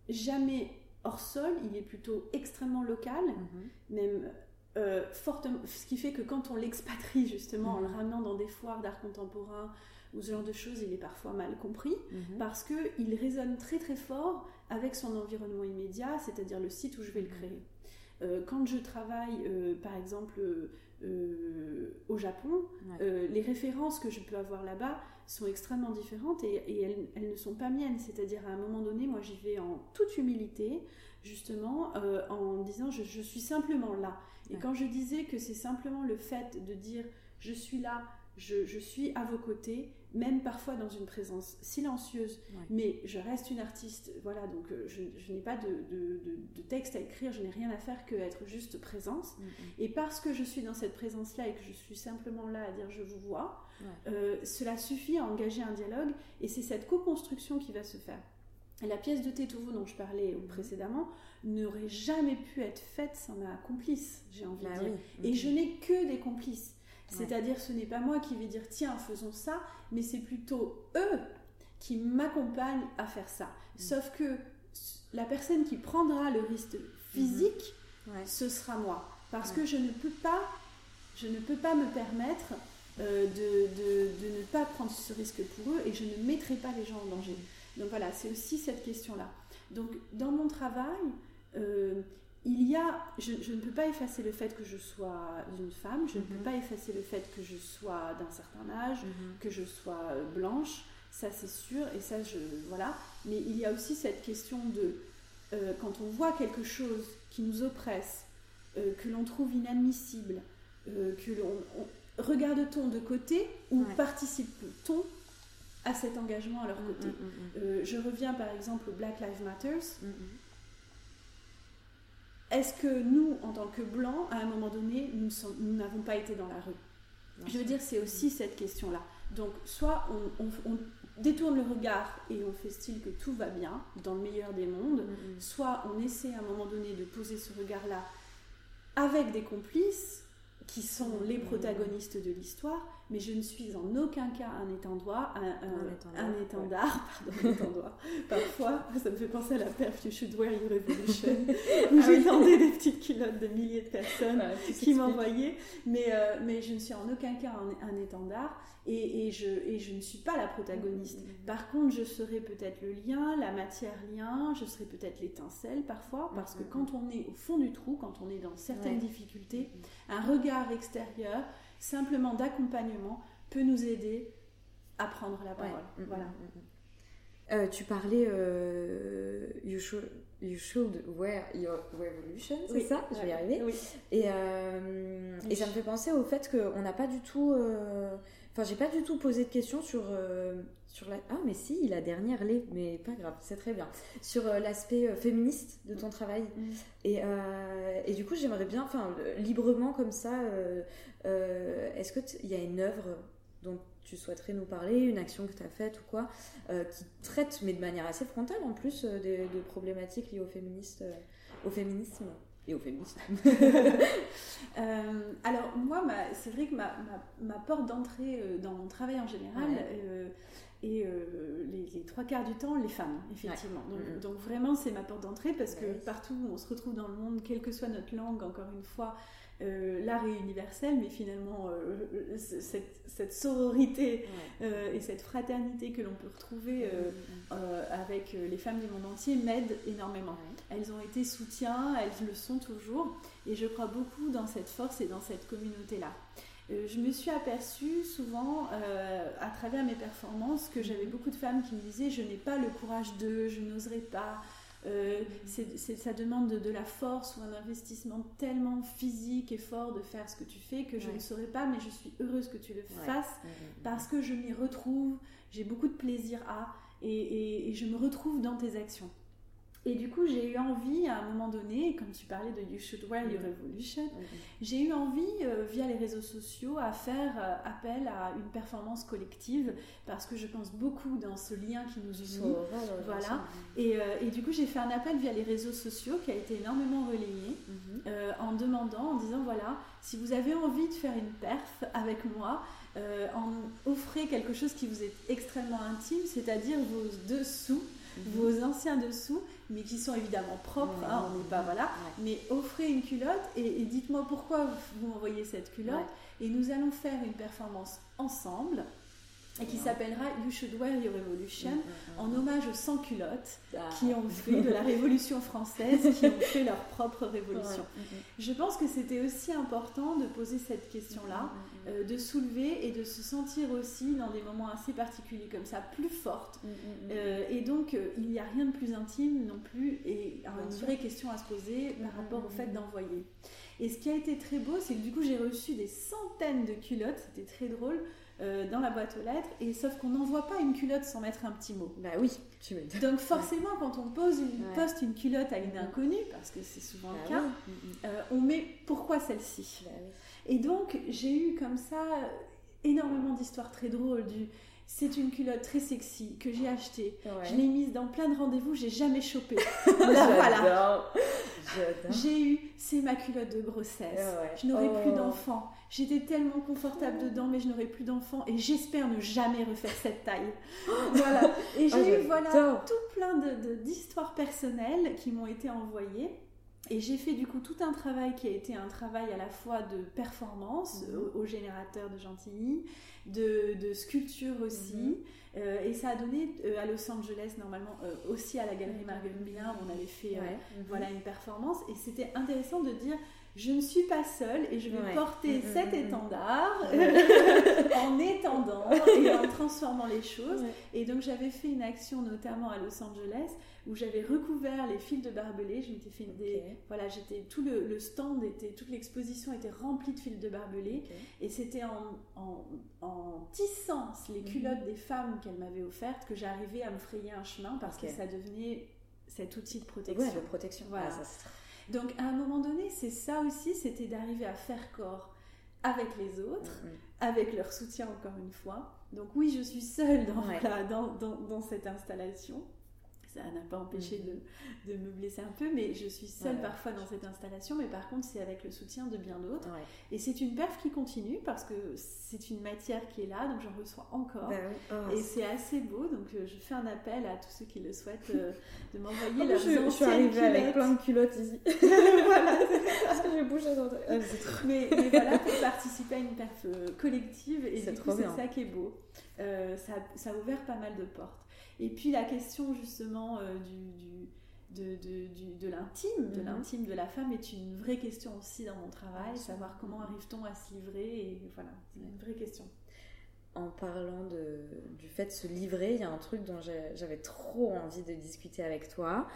jamais hors sol, il est plutôt extrêmement local, mhm. même euh, fortement, ce qui fait que quand on l'expatrie justement en le mhm. ramenant dans des foires d'art contemporain ou ce genre de choses, il est parfois mal compris mhm. parce qu'il résonne très très fort avec son environnement immédiat, c'est-à-dire le site où je vais le créer. Euh, quand je travaille, par exemple, au Japon, les références que je peux avoir là-bas, sont extrêmement différentes et, elles, ne sont pas miennes. C'est-à-dire à un moment donné, moi j'y vais en toute humilité, justement, euh, en disant je, suis simplement là. Et quand je disais que c'est simplement le fait de dire je suis là, je, suis à vos côtés, même parfois dans une présence silencieuse, mais je reste une artiste, voilà, donc euh, je, n'ai pas de, texte à écrire, je n'ai rien à faire que être juste présence. Mm, mm. Et parce que je suis dans cette présence-là et que je suis simplement là à dire je vous vois, euh, cela suffit à engager un dialogue et c'est cette co-construction qui va se faire. la pièce de Tétovo dont je parlais mm. précédemment n'aurait jamais pu être faite sans ma complice, j'ai envie de bah dire. Et je n'ai que des complices. C'est-à-dire, ce n'est pas moi qui vais dire tiens, faisons ça, mais c'est plutôt eux qui m'accompagnent à faire ça. Mm. Sauf que la personne qui prendra le risque physique, mm-hmm. ce sera moi. Parce que je ne peux pas, je ne peux pas me permettre euh, de, de, ne pas prendre ce risque pour eux et je ne mettrai pas les gens en danger. Donc voilà, c'est aussi cette question-là. Donc dans mon travail, euh, il y a, je, ne peux pas effacer le fait que je sois une femme, je ne peux mhm. pas effacer le fait que je sois d'un certain âge, mhm. que je sois euh, blanche, ça c'est sûr, et ça je, voilà. Mais il y a aussi cette question de, euh, quand on voit quelque chose qui nous oppresse, euh, que l'on trouve inadmissible, que l'on regarde-t-on de côté ou participe-t-on à cet engagement à leur mm, côté mm, mm, Je reviens par exemple au Black Lives Matters est-ce que nous, en tant que blancs, à un moment donné, nous n'avons pas été dans la rue? Je veux dire, c'est aussi cette question-là. Donc, soit on, détourne le regard et on fait style que tout va bien, dans le meilleur des mondes, mm-hmm. soit on essaie à un moment donné de poser ce regard-là avec des complices qui sont les protagonistes de l'histoire, mais je ne suis en aucun cas un étendard, un, un, étendard, [LAUGHS] pardon. Parfois, ça me fait penser à la perf You Should Wear Your Revolution, [LAUGHS] où ah j'étendais des petites culottes de milliers de personnes qui m'envoyaient, mais, euh, mais je ne suis en aucun cas un, étendard, et, et, je, et je ne suis pas la protagoniste. Mm, mm, mm. Par contre, je serai peut-être le lien, la matière-lien, je serai peut-être l'étincelle parfois, parce que quand on est au fond du trou, quand on est dans certaines difficultés, un regard extérieur, simplement d'accompagnement, peut nous aider à prendre la parole. Mm, mm, voilà. Mm, euh, tu parlais, euh, you, should, you, should, wear your revolution, c'est ça? Je vais y arriver. Et, euh, et ça me fait penser au fait qu'on n'a pas du tout. Enfin, j'ai pas du tout posé de questions sur, sur la. Ah, mais si, la dernière l'est, mais pas grave, c'est très bien. Sur l'aspect féministe de ton travail. Et, et, du coup, j'aimerais bien, enfin, librement comme ça, est-ce qu'il y a une œuvre dont tu souhaiterais nous parler, une action que tu as faite ou quoi, euh, qui traite, mais de manière assez frontale en plus, euh, de, problématiques liées au, féministe, euh, au féminisme et au féminisme? [LAUGHS] [LAUGHS] Alors moi, c'est vrai que ma, ma, porte d'entrée dans mon travail en général et les, trois quarts du temps, les femmes, effectivement. Donc, mm-hmm. donc, vraiment, c'est ma porte d'entrée parce que partout où on se retrouve dans le monde, quelle que soit notre langue, encore une fois, euh, l'art est universel, mais finalement, euh, cette, sororité euh, et cette fraternité que l'on peut retrouver mm, mm, mm. avec les femmes du monde entier m'aident énormément. Elles ont été soutien, elles le sont toujours, et je crois beaucoup dans cette force et dans cette communauté-là. Je me suis aperçue souvent à travers mes performances que j'avais beaucoup de femmes qui me disaient je n'ai pas le courage de, je n'oserais pas, euh, ça demande de, la force ou un investissement tellement physique et fort de faire ce que tu fais que je ne saurais pas, mais je suis heureuse que tu le fasses parce que je m'y retrouve, j'ai beaucoup de plaisir à et, je me retrouve dans tes actions. Et du coup, j'ai eu envie à un moment donné, comme tu parlais de You Should Wear Your Revolution, j'ai eu envie, euh, via les réseaux sociaux, à faire euh, appel à une performance collective parce que je pense beaucoup dans ce lien qui nous unit. voilà. Et, euh, et, du coup, j'ai fait un appel via les réseaux sociaux qui a été énormément relayé mhm. en demandant, en disant voilà, si vous avez envie de faire une perf avec moi, en offrez quelque chose qui vous est extrêmement intime, c'est-à-dire vos dessous Mhm. vos anciens dessous, mais qui sont évidemment propres, hein, on n'est pas, voilà, mais offrez une culotte et, dites-moi pourquoi vous m'envoyez cette culotte, et nous allons faire une performance ensemble et qui s'appellera You Should Wear Your Revolution, mm, mm, mm. en hommage aux sans-culottes ah. qui ont fait de la Révolution française, qui ont fait leur propre révolution. Je pense que c'était aussi important de poser cette question-là, euh, de soulever et de se sentir aussi dans des moments assez particuliers comme ça, plus forte. Euh, et donc, euh, il n'y a rien de plus intime non plus, et une vraie question à se poser par rapport au fait d'envoyer. Et ce qui a été très beau, c'est que du coup, j'ai reçu des centaines de culottes, c'était très drôle. Euh, dans la boîte aux lettres, et sauf qu'on n'envoie pas une culotte sans mettre un petit mot. Bah oui, tu veux dire. Donc forcément, quand on pose une, poste une culotte à une inconnue, parce que c'est souvent le bah cas, euh, on met pourquoi celle-ci? Bah et donc j'ai eu comme ça énormément d'histoires très drôles du c'est une culotte très sexy que j'ai achetée. Je l'ai mise dans plein de rendez-vous, j'ai jamais chopé. [LAUGHS] voilà. J'ai eu, c'est ma culotte de grossesse. Je n'aurai plus oh. J'étais tellement confortable dedans, mais je n'aurai plus d'enfants et j'espère ne jamais refaire cette taille. [LAUGHS] voilà. Et j'ai oh, eu voilà tout plein d'histoires de, personnelles qui m'ont été envoyées. Et j'ai fait du coup tout un travail qui a été un travail à la fois de performance mhm. au, générateur de Gentilly, de, sculpture aussi. Mhm. Euh, et ça a donné euh, à Los Angeles, normalement, euh, aussi à la Galerie Marguerite Miller, où on avait fait mhm. voilà, une performance. Et c'était intéressant de dire je ne suis pas seule et je vais porter cet étendard [LAUGHS] en étendant et en transformant les choses. Et donc j'avais fait une action notamment à Los Angeles où j'avais recouvert les fils de barbelés. Je m'étais fait des, voilà, j'étais tout le, stand était, toute l'exposition était remplie de fils de barbelés et c'était en, en, tissant les mhm. culottes des femmes qu'elle m'avait offertes que j'arrivais à me frayer un chemin parce que ça devenait cet outil de protection. de protection. Voilà. Donc à un moment donné, c'est ça aussi, c'était d'arriver à faire corps avec les autres, avec leur soutien encore une fois. Donc oui, je suis seule dans, dans, dans cette installation ça n'a pas empêché mm. de, de, me blesser un peu, mais je suis seule parfois dans cette installation, mais par contre c'est avec le soutien de bien d'autres. Et c'est une perf qui continue parce que c'est une matière qui est là, donc j'en reçois encore. Ben oh, et c'est assez beau, donc euh, je fais un appel à tous ceux qui le souhaitent euh, de [LAUGHS] m'envoyer oh, leurs je, je suis arrivée avec plein de culottes ici. [LAUGHS] [LAUGHS] voilà, parce que j'ai bougé dans ah, mais, mais, voilà, pour participer à une perf euh, collective, et c'est ça qui est beau. ça, ça a ouvert pas mal de portes. Et puis la question justement euh, du, de, de, de l'intime, de mhm. l'intime de la femme est une vraie question aussi dans mon travail, savoir comment arrive-t-on à se livrer, et voilà, c'est une vraie question en parlant du fait de se livrer, il y a un truc dont j'avais trop envie de discuter avec toi.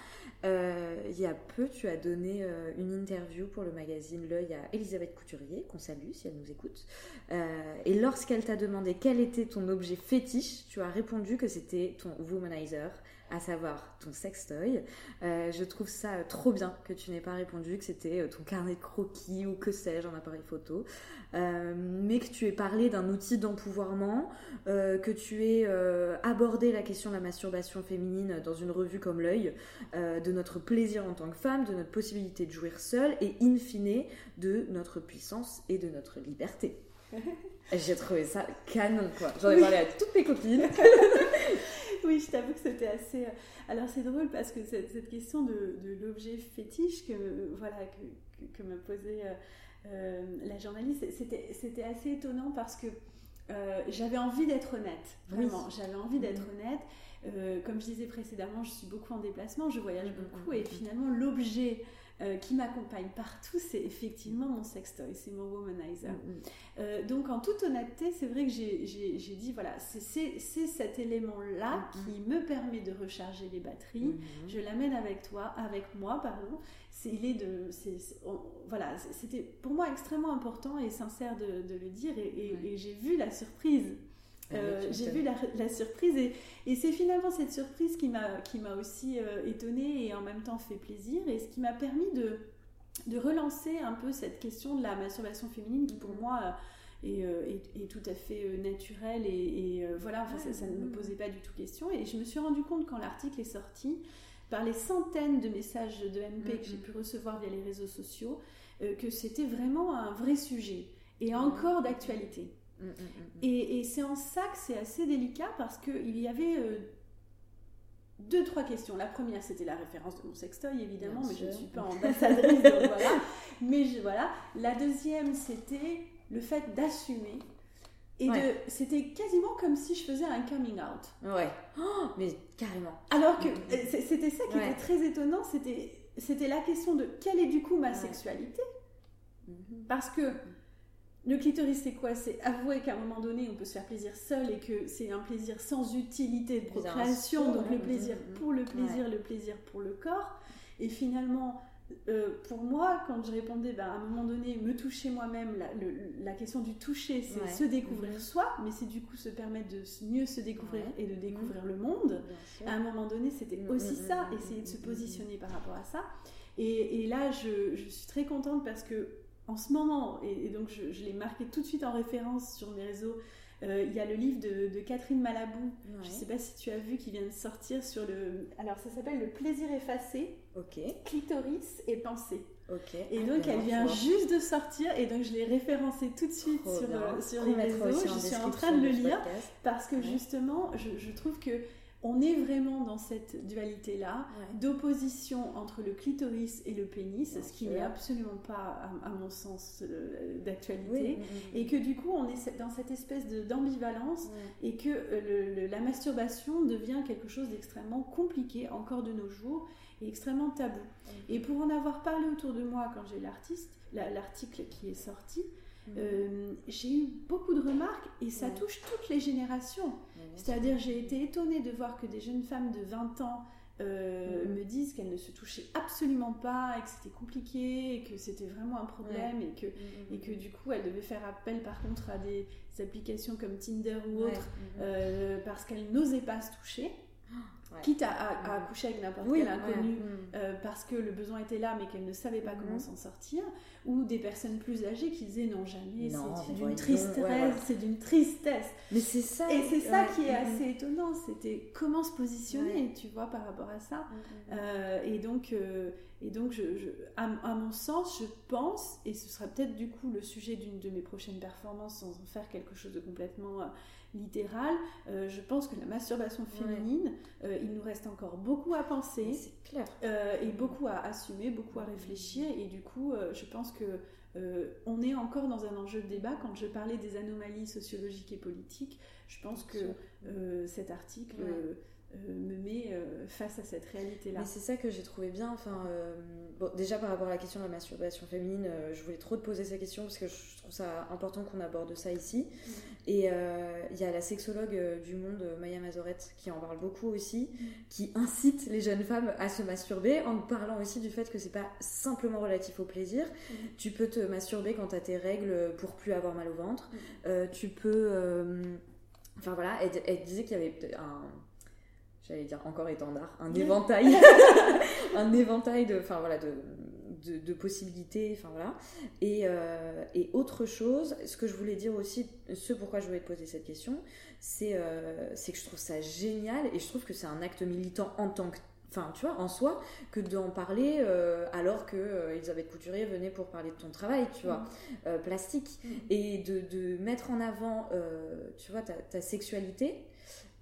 Euh, il y a peu, tu as donné euh, une interview pour le magazine L'œil à Elisabeth Couturier, qu'on salue si elle nous écoute. Euh, et lorsqu'elle t'a demandé quel était ton objet fétiche, tu as répondu que c'était ton womanizer à savoir ton sextoy. Euh, je trouve ça trop bien que tu n'aies pas répondu que c'était euh, ton carnet de croquis ou que sais-je, un appareil photo, euh, mais que tu aies parlé d'un outil d'empouvoirment, que tu aies abordé la question de la masturbation féminine dans une revue comme L'œil, de notre plaisir en tant que femme, de notre possibilité de jouir seule et in fine de notre puissance et de notre liberté. [LAUGHS] J'ai trouvé ça canon, quoi. J'en ai parlé à toutes mes copines. [LAUGHS] [LAUGHS] oui, je t'avoue que c'était assez. Euh, alors c'est drôle parce que cette, question de, l'objet fétiche que, voilà, que, me posait euh, euh, la journaliste, c'était assez étonnant parce que j'avais envie d'être honnête, vraiment. J'avais envie d'être mm. honnête. comme je disais précédemment, je suis beaucoup en déplacement, je voyage mm, beaucoup mm, et finalement l'objet euh, qui m'accompagne partout, c'est effectivement mon sextoy, c'est mon womanizer. Mm, mm. Euh, donc en toute honnêteté, c'est vrai que j'ai dit, voilà, c'est cet élément-là mm, qui me permet de recharger les batteries. Je l'amène avec toi, avec moi, pardon. Il est de, voilà, c'était pour moi extrêmement important et sincère de, le dire et, et j'ai vu la surprise Ah j'ai vu la, surprise et, et c'est finalement cette surprise qui m'a aussi étonnée et en même temps fait plaisir et ce qui m'a permis de, de relancer un peu cette question de la masturbation féminine qui pour mm-hmm. moi est, est, tout à fait naturelle et, voilà, ça, ça, ne me posait pas du tout question et je me suis rendu compte quand l'article est sorti par les centaines de messages de MP que j'ai pu recevoir via les réseaux sociaux, euh, que c'était vraiment un vrai sujet et encore d'actualité. Et, c'est en ça que c'est assez délicat parce qu'il y avait euh, deux, trois questions. La première, c'était la référence de mon sextoy, évidemment, mais je ne suis pas ambassadrice, donc voilà. [LAUGHS] Mais je, voilà. La deuxième, c'était le fait d'assumer et c'était quasiment comme si je faisais un coming out. Ouais. Oh, [GASPS] mais carrément. Alors que euh, c'était ça qui était très étonnant, c'était la question de quelle est du coup ma sexualité? Mhm. Parce que le clitoris, c'est quoi? C'est avouer qu'à un moment donné, on peut se faire plaisir seul et que c'est un plaisir sans utilité de procréation, donc le plaisir pour le plaisir, le plaisir pour le corps. Et finalement, euh, pour moi, quand je répondais, bah, à un moment donné, me toucher moi-même, la, question du toucher, c'est se découvrir mhm. soi, mais c'est du coup se permettre de mieux se découvrir et de découvrir le monde. À un moment donné, c'était mm, aussi ça, essayer de se positionner par rapport à ça. Et, là, je, suis très contente parce que en ce moment, et, donc je, je l'ai marqué tout de suite en référence sur mes réseaux, euh, il y a le livre de, Catherine Malabou, je ne sais pas si tu as vu, qui vient de sortir sur le. Alors ça s'appelle Le plaisir effacé, clitoris et pensée. Et ah, donc elle vient juste de sortir. Et donc je l'ai référencé tout de suite sur, euh, sur les réseaux. Je suis en train de le lire parce que justement je, je trouve que on est vraiment dans cette dualité-là, d'opposition entre le clitoris et le pénis, ce qui n'est absolument pas, à, mon sens, euh, d'actualité, et que du coup, on est dans cette espèce d'ambivalence, et que euh, la masturbation devient quelque chose d'extrêmement compliqué encore de nos jours, et extrêmement tabou. Et pour en avoir parlé autour de moi quand j'ai l'artiste, l'article qui est sorti, Mhm. Euh, j'ai eu beaucoup de remarques et ça touche toutes les générations. C'est-à-dire, j'ai été étonnée de voir que des jeunes femmes de 20 ans euh, mhm. me disent qu'elles ne se touchaient absolument pas et que c'était compliqué et que c'était vraiment un problème et, que, mhm, et que du coup elles devaient faire appel par contre à des applications comme Tinder ou autres euh, parce qu'elles n'osaient pas se toucher. Quitte à, coucher avec n'importe quel inconnu parce que le besoin était là mais qu'elles ne savaient pas comment s'en sortir ou des personnes plus âgées qui disaient non jamais, c'est d'une tristesse, c'est d'une tristesse. Mais c'est ça. Et c'est ça qui est assez étonnant, c'était comment se positionner, tu vois, par rapport à ça. Mm, mm, mm. Euh, et donc, euh, et donc je, à, mon sens, je pense, et ce sera peut-être du coup le sujet d'une de mes prochaines performances, sans en faire quelque chose de complètement littéral, euh, je pense que la masturbation féminine, euh, il nous reste encore beaucoup à penser. Clair. Euh, et beaucoup à assumer, beaucoup à réfléchir. Et du coup, je pense que on est encore dans un enjeu de débat. Quand je parlais des anomalies sociologiques et politiques, je pense que cet article me met euh, face à cette réalité-là. Mais c'est ça que j'ai trouvé bien. Enfin, euh, bon, déjà par rapport à la question de la masturbation féminine, je voulais trop te poser cette question parce que je trouve ça important qu'on aborde ça ici. Mm. Et il y a la sexologue du monde, Maya Mazorette, qui en parle beaucoup aussi, mm. qui incite les jeunes femmes à se masturber en parlant aussi du fait que c'est pas simplement relatif au plaisir. Mm. Tu peux te masturber quand tu as tes règles pour plus avoir mal au ventre. tu peux. Enfin voilà, elle, elle disait qu'il y avait un j'allais dire encore étendard, un éventail, [LAUGHS] un éventail de, enfin voilà, de, de, possibilités, enfin voilà. Et, euh, et, autre chose, ce que je voulais dire aussi, ce pourquoi je voulais te poser cette question, c'est euh, que je trouve ça génial et je trouve que c'est un acte militant en tant que Enfin, tu vois, en soi, que d'en parler euh, alors que Elisabeth Couturier venait pour parler de ton travail, tu vois, mm. plastique, mm. et de, de, mettre en avant, tu vois, ta, ta sexualité,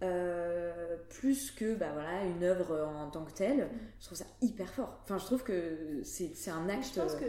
euh, plus que bah voilà une œuvre en tant que telle je trouve ça hyper fort enfin je trouve que c'est un acte je pense que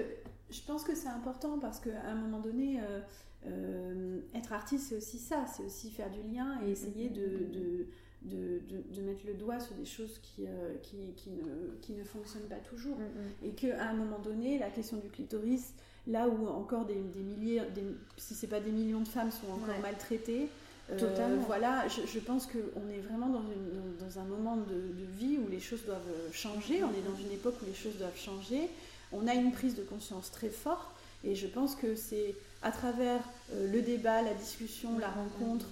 je pense que c'est important parce qu'à un moment donné euh, euh, être artiste c'est aussi ça c'est aussi faire du lien et essayer de, de de, de, mettre le doigt sur des choses qui, qui, qui, ne, qui, ne, fonctionnent pas toujours. Mm, mm. Et qu'à un moment donné, la question du clitoris, là où encore des, des milliers, des, si c'est pas des millions de femmes sont encore maltraitées, Totalement. Euh, voilà, je, pense qu'on est vraiment dans, dans, un moment de, vie où les choses doivent changer. On est dans une époque où les choses doivent changer. On a une prise de conscience très forte. Et je pense que c'est à travers euh, le débat, la discussion, la rencontre,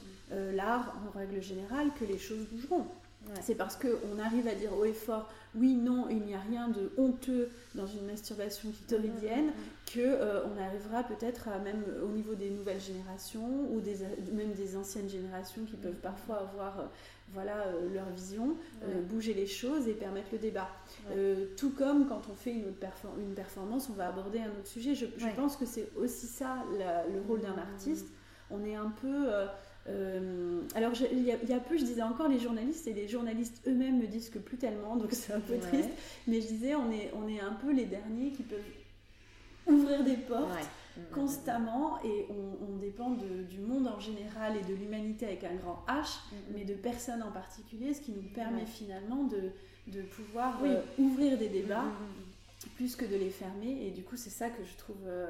l'art en règle générale que les choses bougeront. C'est parce qu'on arrive à dire haut et fort, oui, non, il n'y a rien de honteux dans une masturbation clitoridienne, mm, mm, mm. que euh, on arrivera peut-être à même au niveau des nouvelles générations ou des, même des anciennes générations qui peuvent parfois avoir euh, voilà, euh, leur vision, bouger les choses et permettre le débat. tout comme quand on fait une, autre une performance, on va aborder un autre sujet. Je, pense que c'est aussi ça le rôle d'un artiste. On est un peu euh, alors, il y, a peu, je disais encore les journalistes, et les journalistes eux-mêmes me disent que plus tellement, donc c'est un peu triste. Mais je disais, on est, on est un peu les derniers qui peuvent ouvrir des portes mm, mm, mm, constamment, et on, dépend du monde en général et de l'humanité avec un grand H, mais de personnes en particulier, ce qui nous permet finalement de, de pouvoir euh, ouvrir des débats plus que de les fermer. Et du coup, c'est ça que je trouve euh,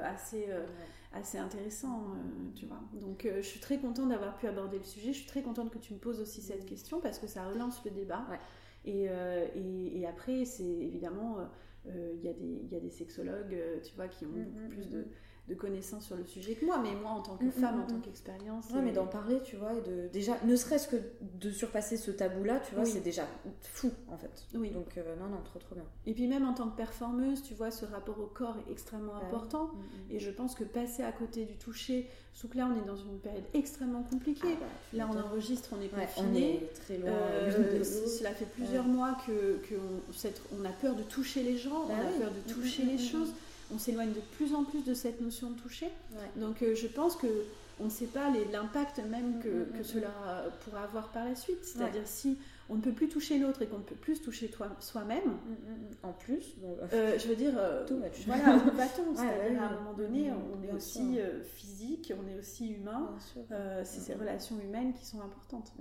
assez intéressant, euh, tu vois. Donc euh, je suis très contente d'avoir pu aborder le sujet. Je suis très contente que tu me poses aussi cette question parce que ça relance le débat. Euh, et, et, après, c'est évidemment, il y, y, a des sexologues, tu vois, qui ont mm, beaucoup plus mm, de de connaissances sur le sujet que moi, mais moi en tant que mm, femme, mm, en tant mm. qu'expérience. Ouais, mais d'en parler, tu vois, et de déjà, ne serait-ce que de surpasser ce tabou-là, tu vois, c'est déjà fou en fait. Oui. Donc euh, non, non, trop trop bien. Et puis même en tant que performeuse, tu vois, ce rapport au corps est extrêmement bah important. Et je pense que passer à côté du toucher, surtout que là, on est dans une période extrêmement compliquée. Ah bah, là, on enregistre, on est confiné. on est très loin. Euh, cela fait plusieurs mois que, que on, a peur de toucher les gens, bah on a peur de toucher les choses on s'éloigne de plus en plus de cette notion de toucher. Donc euh, je pense que on ne sait pas l'impact même que, mm, mm, mm, cela pourra avoir par la suite. C'est-à-dire si on ne peut plus toucher l'autre et qu'on ne peut plus toucher soi-même. En plus, euh, je veux dire, euh, [LAUGHS] voilà, où va-t-on [LAUGHS] C'est-à-dire à un moment donné, on est aussi physique, on est aussi humain. c'est ces relations humaines qui sont importantes.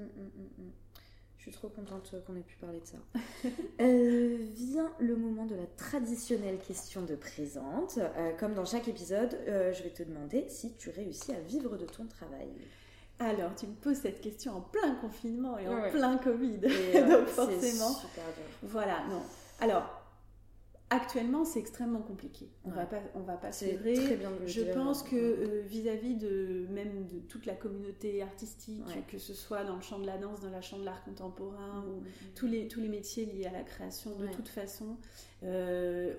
Je suis trop contente qu'on ait pu parler de ça. [LAUGHS] Euh, vient le moment de la traditionnelle question de présente. Euh, comme dans chaque épisode, euh, je vais te demander si tu réussis à vivre de ton travail. Alors, tu me poses cette question en plein confinement et en plein Covid. [LAUGHS] Donc forcément. Super dur. Voilà, non. Alors, Actuellement, c'est extrêmement compliqué. On va pas, on va pas se Je pense que euh, vis-à-vis de même de toute la communauté artistique, que ce soit dans le champ de la danse, dans la champ de l'art contemporain, ou tous les tous les métiers liés à la création, de toute façon, euh,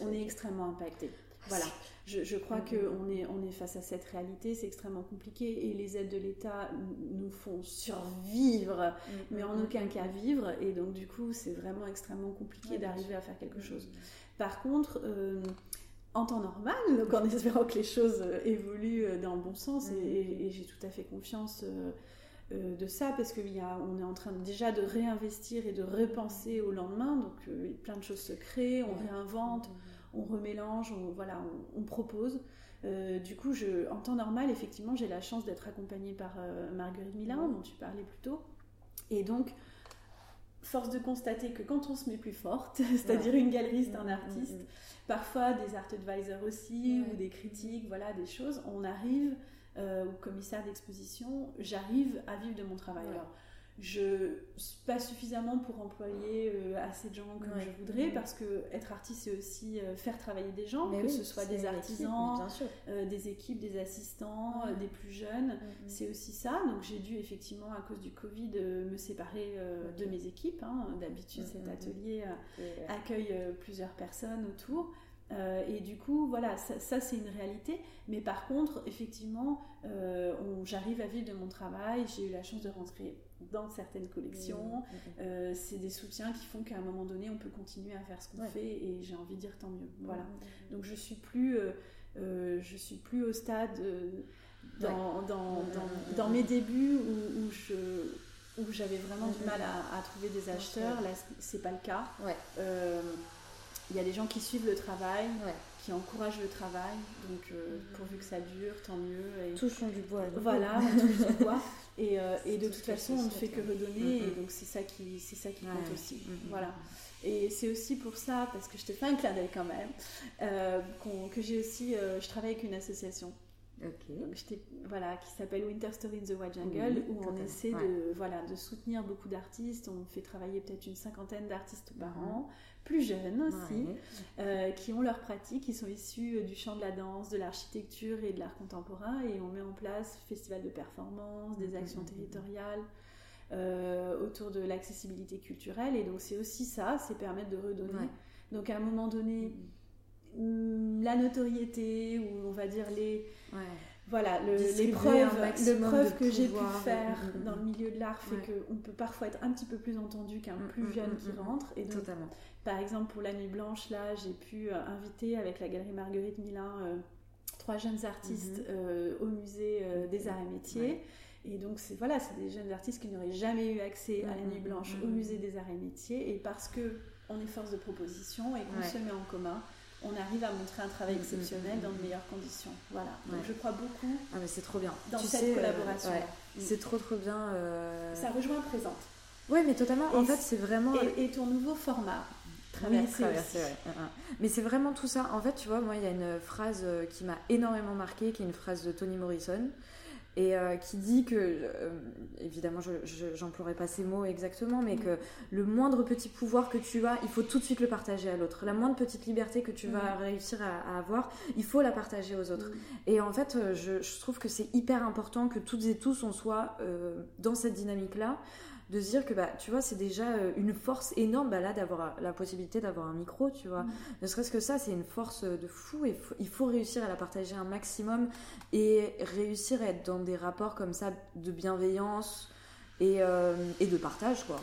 on, est extrêmement impacté. Voilà. Je, crois mm, qu'on mm. est, on est face à cette réalité, c'est extrêmement compliqué et les aides de l'État nous font survivre, mm, mais en aucun cas vivre. Et donc, du coup, c'est vraiment extrêmement compliqué d'arriver à faire quelque chose. Par contre, euh, en temps normal, [LAUGHS] donc en espérant que les choses euh, évoluent euh, dans le bon sens, et, j'ai tout à fait confiance. de ça parce qu'on est en train déjà de réinvestir et de repenser au lendemain. Donc plein de choses se créent, on réinvente, on remélange, on, voilà, on, propose. Euh, du coup, je, en temps normal, effectivement, j'ai la chance d'être accompagnée par euh, Marguerite Milin, dont tu parlais plus tôt. Et donc, force de constater que quand on se met plus forte, [LAUGHS] c'est-à-dire une galeriste, un artiste, parfois des art advisors aussi, ou des critiques, voilà, des choses, on arrive, euh, au commissaire d'exposition, j'arrive à vivre de mon travail. Alors, je suis pas suffisamment pour employer euh, assez de gens comme je voudrais parce que être artiste c'est aussi euh, faire travailler des gens que ce soit des artisans euh, des équipes des assistants des plus jeunes c'est aussi ça. Donc j'ai dû effectivement à cause du covid me séparer de mes équipes hein. d'habitude cet atelier accueille plusieurs personnes autour et du coup, voilà, ça, c'est une réalité. Mais par contre, effectivement, j'arrive à vivre de mon travail. J'ai eu la chance de rentrer dans certaines collections. Mmh, euh, c'est des soutiens qui font qu'à un moment donné, on peut continuer à faire ce qu'on fait et j'ai envie de dire tant mieux. Voilà. Donc je suis plus, euh, euh, je suis plus au stade dans, dans, dans, mes débuts où, où je où j'avais vraiment du mal à, à trouver des acheteurs. Là, c'est pas le cas. Il y a des gens qui suivent le travail, qui encouragent le travail. Donc, pourvu que ça dure, tant mieux. Et... Touchons du bois. Voilà, touche du bois. Et, euh, [LAUGHS] et de toute façon, on ne fait que redonner, et donc c'est ça qui, c'est ça qui compte aussi. Voilà. Et c'est aussi pour ça, parce que je te fais un clin d'œil quand même, euh, que j'ai aussi, euh, je travaille avec une association voilà, qui s'appelle Winter Story in the White Jungle, où on essaie de, voilà, de soutenir beaucoup d'artistes. On fait travailler peut-être une cinquantaine d'artistes par mhm. an, plus jeunes aussi, euh, qui ont leurs pratiques, qui sont issus euh, du chant de la danse, de l'architecture et de l'art contemporain. Et on met en place festival de performance, des mhm, actions mhm, territoriales. Euh, autour de l'accessibilité culturelle et donc c'est aussi ça, c'est permettre de redonner. Donc à un moment donné, mm, la notoriété ou on va dire les voilà, le, les preuves, que j'ai pu faire mm, mm, mm. dans le milieu de l'art fait qu'on peut parfois être un petit peu plus entendu qu'un plus jeune qui rentre. Et donc, Totalement. Par exemple, pour la Nuit Blanche, là, j'ai pu euh, inviter avec la Galerie Marguerite Milin euh, trois jeunes artistes mm-hmm. euh, au musée des arts et métiers. Et donc, c'est voilà, c'est des jeunes artistes qui n'auraient jamais eu accès à la Nuit Blanche au musée des arts et métiers. Et parce que on est force de proposition et qu'on se met en commun, on arrive à montrer un travail mm, exceptionnel mm, dans de mm, meilleures conditions. Voilà. Donc je crois beaucoup. Ah mais c'est trop bien. Dans cette euh, collaboration. C'est trop trop bien. Euh. Ça rejoint présente. Oui, mais totalement. en fait, c'est vraiment. Et, ton nouveau format. Traverser, Mais c'est vraiment tout ça. En fait, tu vois, moi, il y a une phrase euh, qui m'a énormément marqué, qui est une phrase de Toni Morrison, et euh, qui dit que, euh, évidemment, je n'emploierai pas ces mots exactement, mais mm. que le moindre petit pouvoir que tu as, il faut tout de suite le partager à l'autre. La moindre petite liberté que tu vas mm. réussir à, avoir, il faut la partager aux autres. Mm. Et en fait, euh, je, je trouve que c'est hyper important que toutes et tous on soit dans cette dynamique-là de se dire que bah tu vois c'est déjà euh, une force énorme bah, là d'avoir la possibilité d'avoir un micro tu vois. Mm. ne serait-ce que ça c'est une force de fou et il faut réussir à la partager un maximum et réussir à être dans des rapports comme ça de bienveillance et, euh, et de partage quoi.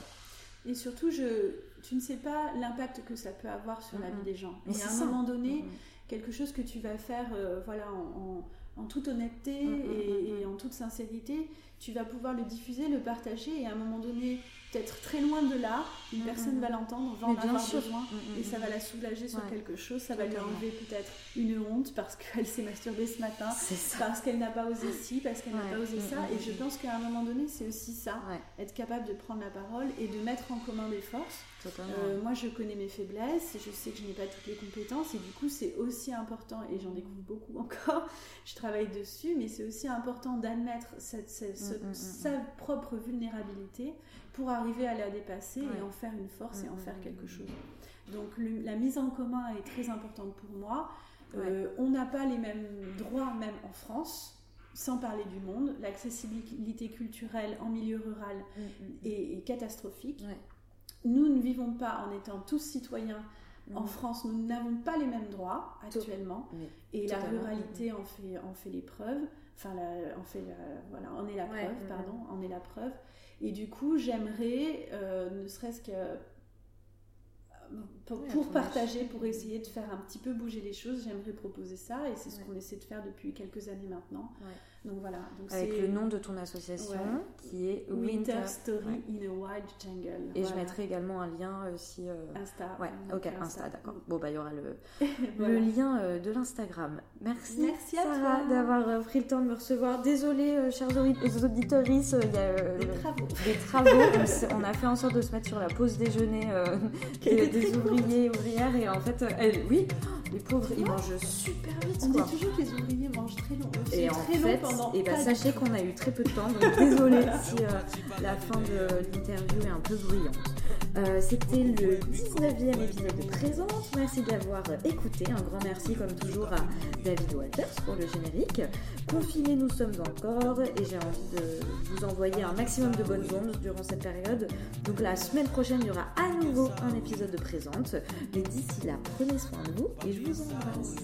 Et surtout je tu ne sais pas l'impact que ça peut avoir sur la vie des gens. Mais à un moment donné quelque chose que tu vas faire euh, voilà en, en, toute honnêteté et, et en toute sincérité tu vas pouvoir le diffuser, le partager et à un moment donné, peut-être très loin de là, une personne va l'entendre, va en avoir besoin et ça va la soulager sur quelque chose, ça va lui enlever peut-être une honte parce [LAUGHS] qu'elle s'est masturbée ce matin, parce qu'elle n'a pas osé ci, parce qu'elle n'a pas osé ça et je pense qu'à un moment donné, c'est aussi ça, être capable de prendre la parole et de mettre en commun des forces. Euh, moi, je connais mes faiblesses, je sais que je n'ai pas toutes les compétences et du coup, c'est aussi important et j'en découvre beaucoup [LAUGHS] encore. je travaille dessus, mais c'est aussi important d'admettre cette, sa propre vulnérabilité pour arriver à la dépasser et en faire une force et en faire quelque chose. Donc la mise en commun est très importante pour moi. Euh, on n'a pas les mêmes droits même en France, sans parler du monde. L'accessibilité culturelle en milieu rural mm, mm, mm. est, catastrophique. Nous ne vivons pas en étant tous citoyens. En France, nous n'avons pas les mêmes droits actuellement. Et la ruralité en fait, en fait les preuves. Enfin, la, fait voilà, en est la preuve, pardon, en est la preuve. Et du coup, j'aimerais, euh, ne serait-ce que euh, pour, partager, pour essayer de faire un petit peu bouger les choses, j'aimerais proposer ça et c'est ce qu'on essaie de faire depuis quelques années maintenant. Donc voilà. Donc Avec le nom de ton association qui est Winter, Story in a Wild Jungle. Et je mettrai également un lien aussi. Euh... Insta. Ouais, ok, Insta, d'accord. Bon, bah il y aura le, [LAUGHS] le lien euh, de l'Instagram. Merci, Merci Sarah d'avoir euh, pris le temps de me recevoir. Désolée, euh, chers auditeurs, il y a des travaux. Des travaux. on, a fait en sorte de se mettre sur la pause déjeuner [LAUGHS] des, des ouvriers ouvrières et en fait, oui, les pauvres, ils mangent super vite. On dit toujours que les ouvriers mangent très long. Et en fait, et bah, sachez qu'on a eu très peu de temps, donc désolé [LAUGHS] si euh, la fin de l'interview est un peu bruyante. Euh, c'était le 19e épisode de Présence. Merci de l'avoir écouté. Un grand merci, comme toujours, à David Walters pour le générique. Confinés, nous sommes encore et j'ai envie de vous envoyer un maximum de bonnes ondes durant cette période. Donc, la semaine prochaine, il y aura à nouveau un épisode de Présente. Mais d'ici là, prenez soin de vous et je vous embrasse.